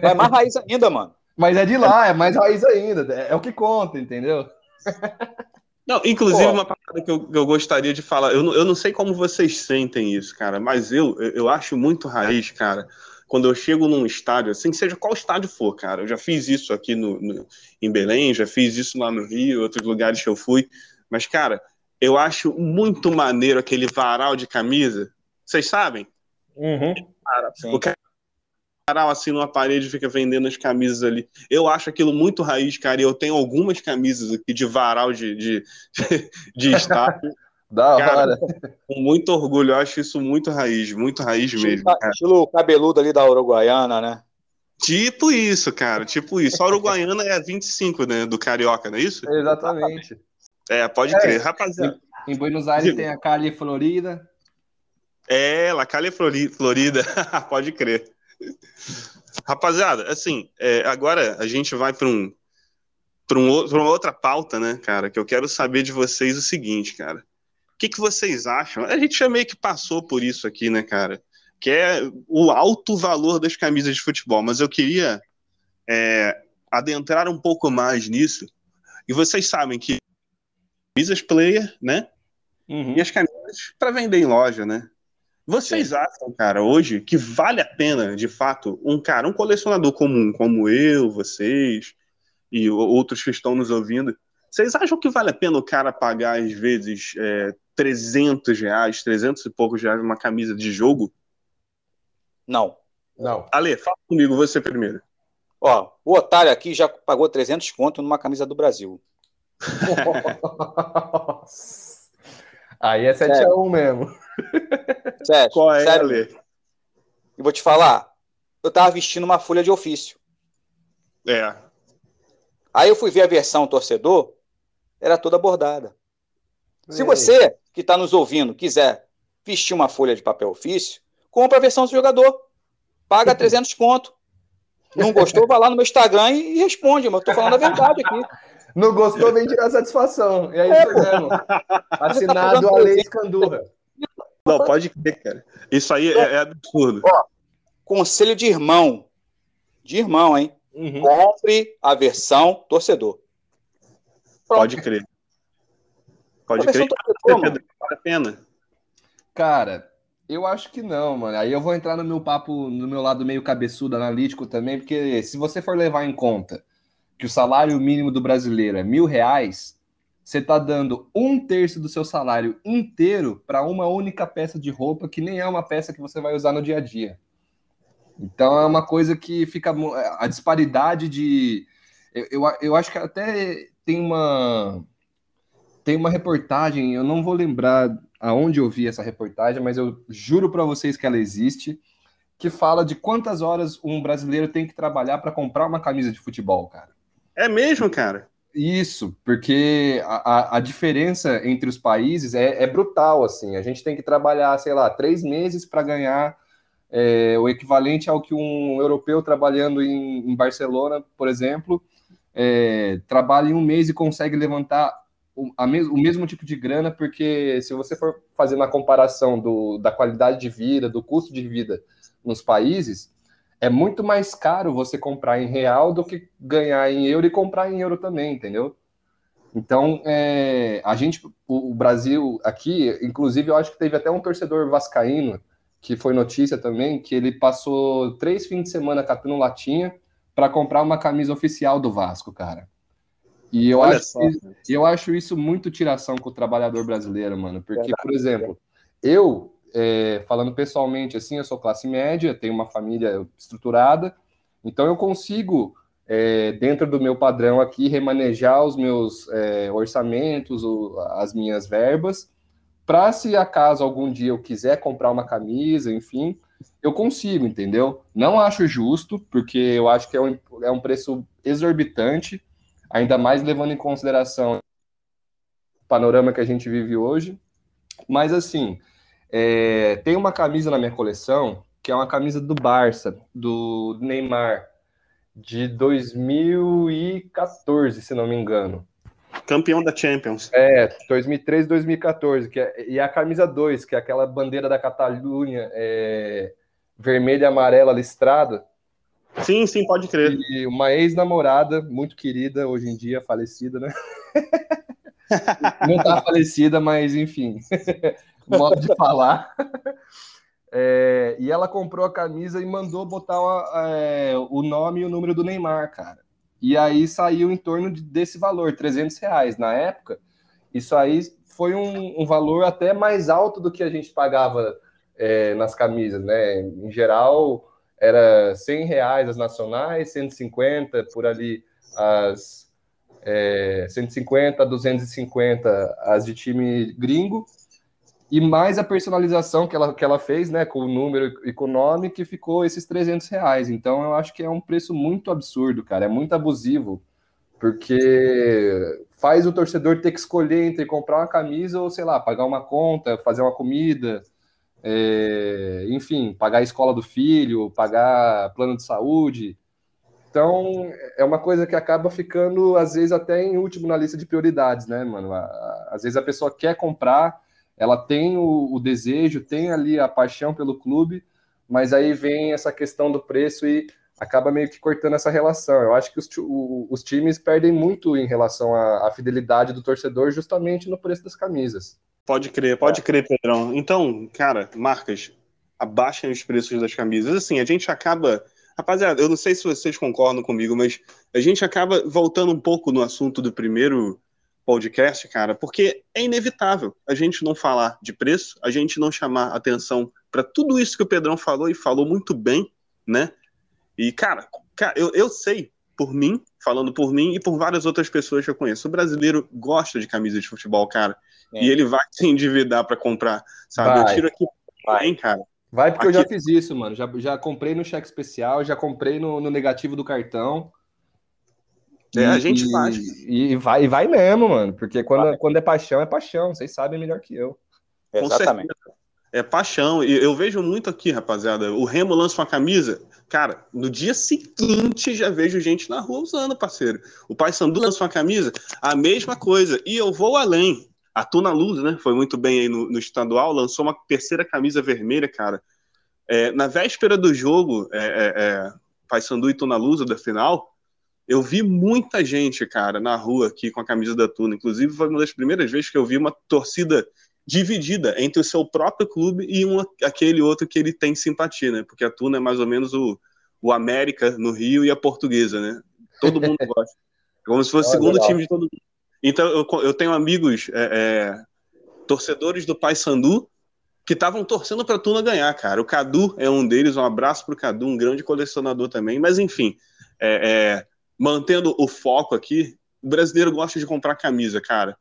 É mais raiz ainda, mano. Mas é de lá, é mais raiz ainda. É, é o que conta, entendeu? Não, inclusive, Pô. uma parada que eu, eu, gostaria de falar, eu não, eu não sei como vocês sentem isso, cara, mas eu, eu acho muito raiz, cara quando eu chego num estádio, assim, seja qual estádio for, cara. Eu já fiz isso aqui no, no, em Belém, já fiz isso lá no Rio, outros lugares que eu fui. Mas, cara, eu acho muito maneiro aquele varal de camisa. Vocês sabem? Uhum. Cara, o varal assim numa parede fica vendendo as camisas ali. Eu acho aquilo muito raiz, cara. E eu tenho algumas camisas aqui de varal de, de, de estádio. Da cara, hora. Com muito orgulho, eu acho isso muito raiz, muito raiz estilo, mesmo. Cara. Estilo cabeludo ali da Uruguaiana, né? Tipo isso, cara, tipo isso. A Uruguaiana é a 25, né, do Carioca, não é isso? Exatamente. É, pode é, crer. Rapaziada. Em Buenos Aires Digo. tem a Cali Florida. É, La Cali Florida, pode crer. Rapaziada, assim, é, agora a gente vai para um, um, uma outra pauta, né, cara, que eu quero saber de vocês o seguinte, cara. O que, que vocês acham? A gente já meio que passou por isso aqui, né, cara? Que é o alto valor das camisas de futebol, mas eu queria é, adentrar um pouco mais nisso. E vocês sabem que camisas player, né? Uhum. E as camisas para vender em loja, né? Vocês Sim. acham, cara, hoje que vale a pena, de fato, um cara, um colecionador comum, como eu, vocês e outros que estão nos ouvindo, vocês acham que vale a pena o cara pagar, às vezes, é, 300 reais, 300 e poucos reais uma camisa de jogo? Não. Não. Ale, fala comigo, você primeiro. Ó, o otário aqui já pagou 300 conto numa camisa do Brasil. Aí é 7x1 mesmo. Sério. Qual é, sério. Ale? E vou te falar, eu tava vestindo uma folha de ofício. É. Aí eu fui ver a versão torcedor, era toda bordada. Se você que está nos ouvindo quiser vestir uma folha de papel ofício, compra a versão do jogador. Paga 300 conto. Não gostou, vai lá no meu Instagram e responde, mas eu tô falando a verdade aqui. Não gostou, vem tirar satisfação. E é isso é, mesmo. Assinado tá a lei Escandurra. Não, pode crer, cara. Isso aí é, é absurdo. Ó, conselho de irmão. De irmão, hein? Uhum. Compre a versão torcedor. Pronto. Pode crer. Pode crer que vale a pena. Cara, eu acho que não, mano. Aí eu vou entrar no meu papo, no meu lado meio cabeçudo, analítico também, porque se você for levar em conta que o salário mínimo do brasileiro é mil reais, você tá dando um terço do seu salário inteiro para uma única peça de roupa que nem é uma peça que você vai usar no dia a dia. Então é uma coisa que fica a disparidade de eu, eu, eu acho que até tem uma tem uma reportagem, eu não vou lembrar aonde eu vi essa reportagem, mas eu juro para vocês que ela existe, que fala de quantas horas um brasileiro tem que trabalhar para comprar uma camisa de futebol, cara. É mesmo, cara? Isso, porque a, a, diferença entre os países é, é, brutal, assim. A gente tem que trabalhar, sei lá, três meses para ganhar é, o equivalente ao que um europeu trabalhando em, em Barcelona, por exemplo, é, trabalha em um mês e consegue levantar o, mes o, mesmo tipo de grana, porque se você for fazer uma comparação do, da qualidade de vida, do custo de vida nos países, é muito mais caro você comprar em real do que ganhar em euro e comprar em euro também, entendeu? Então, é, a gente, o, o, Brasil aqui, inclusive, eu acho que teve até um torcedor vascaíno, que foi notícia também, que ele passou três fins de semana catando latinha para comprar uma camisa oficial do Vasco, cara. E eu acho, só, eu acho isso muito tiração com o trabalhador brasileiro, mano. Porque, Verdade. por exemplo, eu é, falando pessoalmente, assim, eu sou classe média, tenho uma família estruturada, então eu consigo, é, dentro do meu padrão aqui, remanejar os meus é, orçamentos, o, as minhas verbas, para se acaso algum dia eu quiser comprar uma camisa, enfim, eu consigo, entendeu? Não acho justo, porque eu acho que é um, é um preço exorbitante, ainda mais levando em consideração o panorama que a gente vive hoje. Mas assim, é, tem uma camisa na minha coleção, que é uma camisa do Barça, do Neymar, de 2014, se não me engano. Campeão da Champions. É, 2013, 2014. Que é, e a camisa 2, que é aquela bandeira da Catalunha, é, vermelha e amarela listrada. Sim, sim, pode crer. E uma ex-namorada, muito querida, hoje em dia, falecida, né? Não tá falecida, mas enfim. Modo de falar. É, e ela comprou a camisa e mandou botar é, o nome e o número do Neymar, cara. E aí saiu em torno de, desse valor, 300 reais. Na época, isso aí foi um, um valor até mais alto do que a gente pagava é, nas camisas, né? Em geral, era 100 reais as nacionais, 150 por ali as é, 150, 250 as de time gringo e mais a personalização que ela, que ela fez, né, com o número e com o nome, que ficou esses 300 reais. Então, eu acho que é um preço muito absurdo, cara, é muito abusivo, porque faz o torcedor ter que escolher entre comprar uma camisa ou, sei lá, pagar uma conta, fazer uma comida, é, enfim, pagar a escola do filho, pagar plano de saúde. Então, é uma coisa que acaba ficando, às vezes, até em último na lista de prioridades, né, mano? Às vezes a pessoa quer comprar ela tem o, o, desejo, tem ali a paixão pelo clube, mas aí vem essa questão do preço e acaba meio que cortando essa relação. Eu acho que os, os times perdem muito em relação à, à, fidelidade do torcedor justamente no preço das camisas. Pode crer, pode crer, Pedrão. Então, cara, marcas, abaixem os preços das camisas. Assim, a gente acaba. Rapaziada, eu não sei se vocês concordam comigo, mas a gente acaba voltando um pouco no assunto do primeiro podcast, cara, porque é inevitável a gente não falar de preço, a gente não chamar atenção para tudo isso que o Pedrão falou e falou muito bem, né? E, cara, cara eu, eu sei, por mim, falando por mim e por várias outras pessoas que eu conheço, o brasileiro gosta de camisa de futebol, cara, é. e ele vai se endividar para comprar, sabe? Vai. Eu tiro aqui, vai, cara. Vai porque aqui... eu já fiz isso, mano. Já, já comprei no cheque especial, já comprei no, no negativo do cartão. É, a gente e, faz. E, e, vai, e vai mesmo, mano. Porque quando, quando é paixão, é paixão. Vocês sabem melhor que eu. Exatamente. É paixão. E eu vejo muito aqui, rapaziada. O Remo lança uma camisa. Cara, no dia seguinte já vejo gente na rua usando, parceiro. O Pai Sandu lança uma camisa, a mesma coisa. E eu vou além. A Tuna Luz, né? Foi muito bem aí no, no estadual, lançou uma terceira camisa vermelha, cara. É, na véspera do jogo, é, é, é Pai Sandu e Tuna Luz, da final, eu vi muita gente, cara, na rua aqui com a camisa da Tuna. Inclusive, foi uma das primeiras vezes que eu vi uma torcida dividida entre o seu próprio clube e um, aquele outro que ele tem simpatia, né? Porque a Tuna é mais ou menos o, o América no Rio e a Portuguesa, né? Todo mundo gosta. Como se fosse o segundo legal. time de todo mundo. Então, eu, eu tenho amigos é, é, torcedores do Paysandu que estavam torcendo para a Tuna ganhar, cara. O Cadu é um deles, um abraço para o Cadu, um grande colecionador também. Mas, enfim, é, é mantendo o foco aqui, o brasileiro gosta de comprar camisa, cara.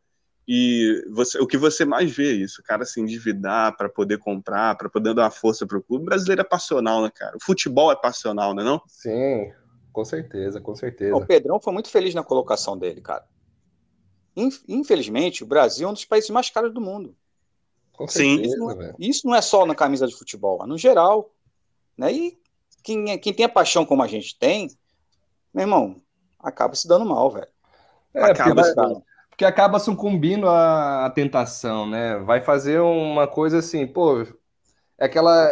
E você, o que você mais vê é isso, o cara se endividar para poder comprar, para poder dar uma força para o clube. O brasileiro é passional, né, cara? O futebol é passional, né, não? Sim, com certeza, com certeza. O Pedrão foi muito feliz na colocação dele, cara. Infelizmente, o Brasil é um dos países mais caros do mundo. Com certeza, Sim, isso não, é, isso não é só na camisa de futebol, é no geral. Né? E quem, é, quem tem a paixão como a gente tem, meu irmão, acaba se dando mal, velho. É, acaba porque, porque acaba sucumbindo à, tentação, né? Vai fazer uma coisa assim, pô, é aquela.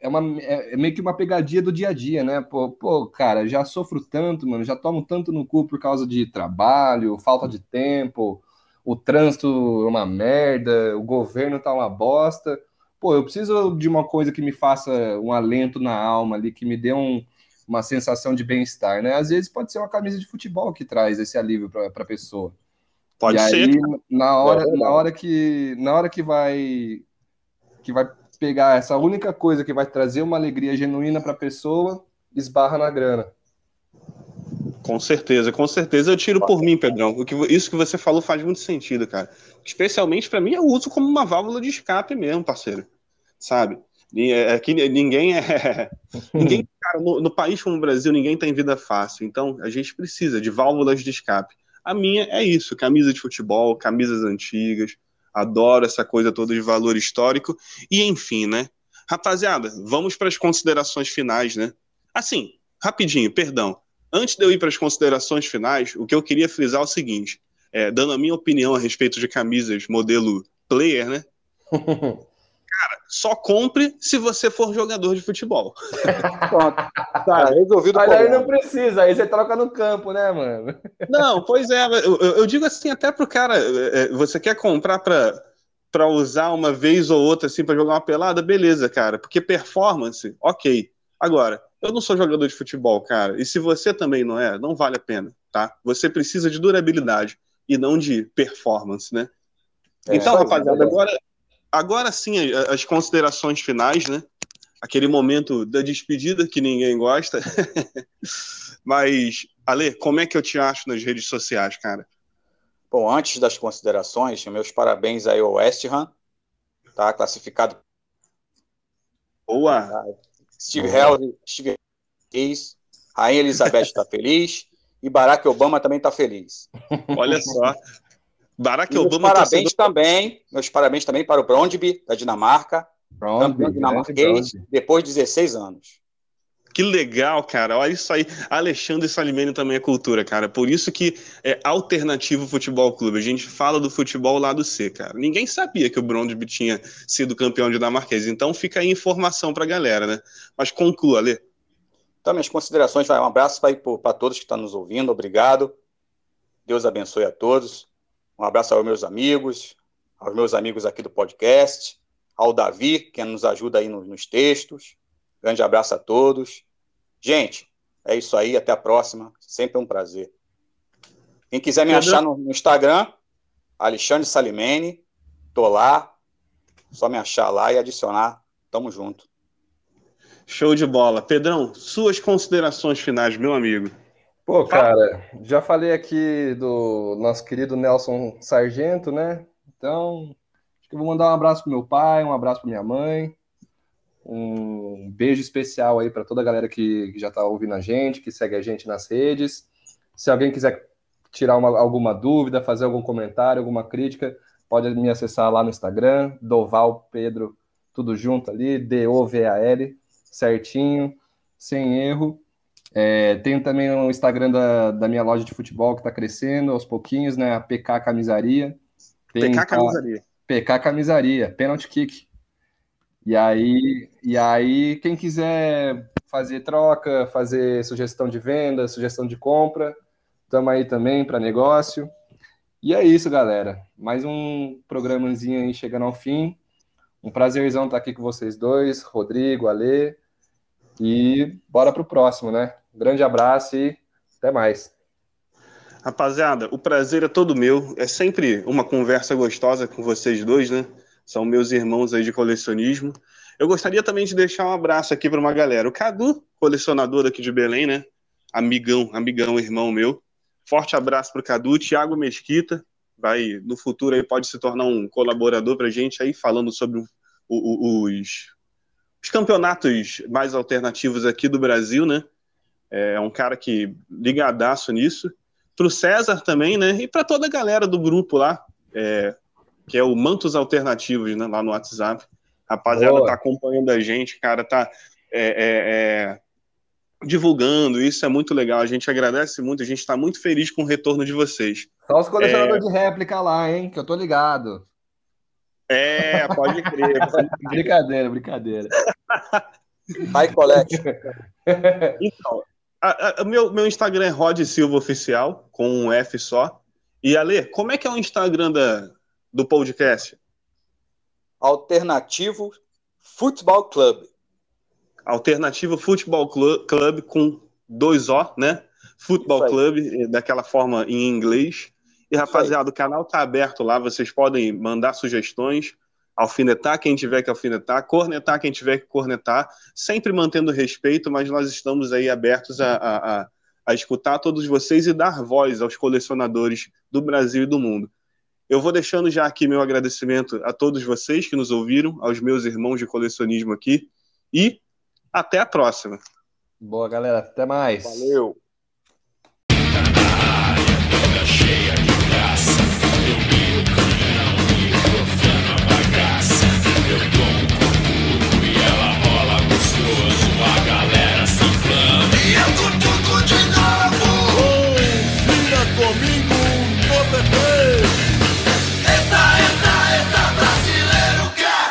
É, uma, é, é meio que uma pegadinha do dia a dia, né? Pô, pô, cara, já sofro tanto, mano, já tomo tanto no cu por causa de trabalho, falta de tempo, o trânsito é uma merda, o governo tá uma bosta. Pô, eu preciso de uma coisa que me faça um alento na alma ali, que me dê um, uma sensação de bem-estar, né? Às vezes pode ser uma camisa de futebol que traz esse alívio para a pessoa. Pode e ser. Aí, na hora, é na hora que na hora que vai que vai pegar essa única coisa que vai trazer uma alegria genuína para a pessoa, esbarra na grana. Com certeza, com certeza eu tiro por mim, Pedrão. O que, isso que você falou faz muito sentido, cara. Especialmente para mim, eu uso como uma válvula de escape mesmo, parceiro. Sabe? É, que ninguém é. ninguém, cara, no, no, país como o Brasil, ninguém tem vida fácil. Então, a gente precisa de válvulas de escape. A minha é isso: camisa de futebol, camisas antigas. Adoro essa coisa toda de valor histórico. E, enfim, né? Rapaziada, vamos para as considerações finais, né? Assim, rapidinho, perdão. Antes de eu ir para as considerações finais, o que eu queria frisar é o seguinte: é, dando a minha opinião a respeito de camisas modelo player, né? Cara, só compre se você for jogador de futebol. Pronto. Tá, resolvido. Mas aí não precisa, aí você troca no campo, né, mano? Não, pois é, eu, eu digo assim até pro cara, é, é, você quer comprar para para usar uma vez ou outra assim para jogar uma pelada, beleza, cara, porque performance, ok. Agora, eu não sou jogador de futebol, cara, e se você também não é, não vale a pena, tá? Você precisa de durabilidade e não de performance, né? É, então, rapaziada, agora agora sim, as considerações finais, né? Aquele momento da despedida que ninguém gosta. Mas, Ale, como é que eu te acho nas redes sociais, cara? Bom, antes das considerações, meus parabéns aí ao West Ham, tá classificado. Boa! Steve Helder, Steve feliz, Rainha Elizabeth está feliz e Barack Obama também está feliz. Olha só, Barack Obama. Meus parabéns também, meus parabéns também para o Brondby, da Dinamarca. Brondby, dinamarquês, depois de 16 anos. Que legal, cara. Olha isso aí. Alexandre Salimene também é cultura, cara. Por isso que é alternativo futebol clube. A gente fala do futebol lado C, cara. Ninguém sabia que o Brondby tinha sido campeão dinamarquês. Então fica aí informação pra galera, né? Mas conclua, Ale. Então, minhas considerações, vai um abraço para todos que estão nos ouvindo. Obrigado. Deus abençoe a todos. Um abraço aos meus amigos, aos meus amigos aqui do podcast, ao Davi, que nos ajuda aí nos, nos textos. Grande abraço a todos. Gente, é isso aí. Até a próxima. Sempre um prazer. Quem quiser me achar no, no Instagram, Alexandre Salimene. Tô lá. Só me achar lá e adicionar. Tamo junto. Show de bola. Pedrão, suas considerações finais, meu amigo. Pô, cara, já falei aqui do nosso querido Nelson Sargento, né? Então, acho que eu vou mandar um abraço pro meu pai, um abraço para minha mãe, um beijo especial aí para toda a galera que, que já tá ouvindo a gente, que segue a gente nas redes. Se alguém quiser tirar uma, alguma dúvida, fazer algum comentário, alguma crítica, pode me acessar lá no Instagram, Doval Pedro, tudo junto ali, D-O-V-A-L, certinho, sem erro. É, tenho também o Instagram da, da minha loja de futebol que está crescendo aos pouquinhos, né? A PK Camisaria. Tem PK Camisaria. PK Camisaria, Penalty Kick. E aí, e aí, quem quiser fazer troca, fazer sugestão de venda, sugestão de compra, estamos aí também para negócio. E é isso, galera. Mais um programazinho aí chegando ao fim. Um prazerzão estar aqui com vocês dois, Rodrigo, Alê. E bora pro próximo, né? Grande abraço e até mais. Rapaziada, o prazer é todo meu. É sempre uma conversa gostosa com vocês dois, né? São meus irmãos aí de colecionismo. Eu gostaria também de deixar um abraço aqui para uma galera. O Cadu, colecionador aqui de Belém, né? Amigão, amigão, irmão meu. Forte abraço para o Cadu. Tiago Mesquita, vai no futuro aí pode se tornar um colaborador para gente aí falando sobre o, o, os, os campeonatos mais alternativos aqui do Brasil, né? É um cara que ligadaço nisso. Para o César também, né? E para toda a galera do grupo lá, é, que é o Mantos Alternativos, né? Lá no WhatsApp. Rapaziada Boa. tá acompanhando a gente, cara, tá é, é, é divulgando, isso é muito legal. A gente agradece muito, a gente está muito feliz com o retorno de vocês. Só os colecionadores é... de réplica lá, hein? Que eu tô ligado. É, pode crer. brincadeira, brincadeira. High Collect. Então, a, a, meu, meu Instagram é Rod Silva Oficial, com um F só. E Ale, como é que é o Instagram da, do podcast? Alternativo Futebol Club. Alternativo Futebol Club com dois O, né? Futebol Club, eh, daquela forma em inglês. E, rapaziada, o canal tá aberto lá, vocês podem mandar sugestões, alfinetar quem tiver que alfinetar, cornetar quem tiver que cornetar, sempre mantendo respeito, mas nós estamos aí abertos a, a, a, a escutar todos vocês e dar voz aos colecionadores do Brasil e do mundo. Eu vou deixando já aqui meu agradecimento a todos vocês que nos ouviram, aos meus irmãos de colecionismo aqui, e até a próxima. Boa, galera. Até mais. Valeu.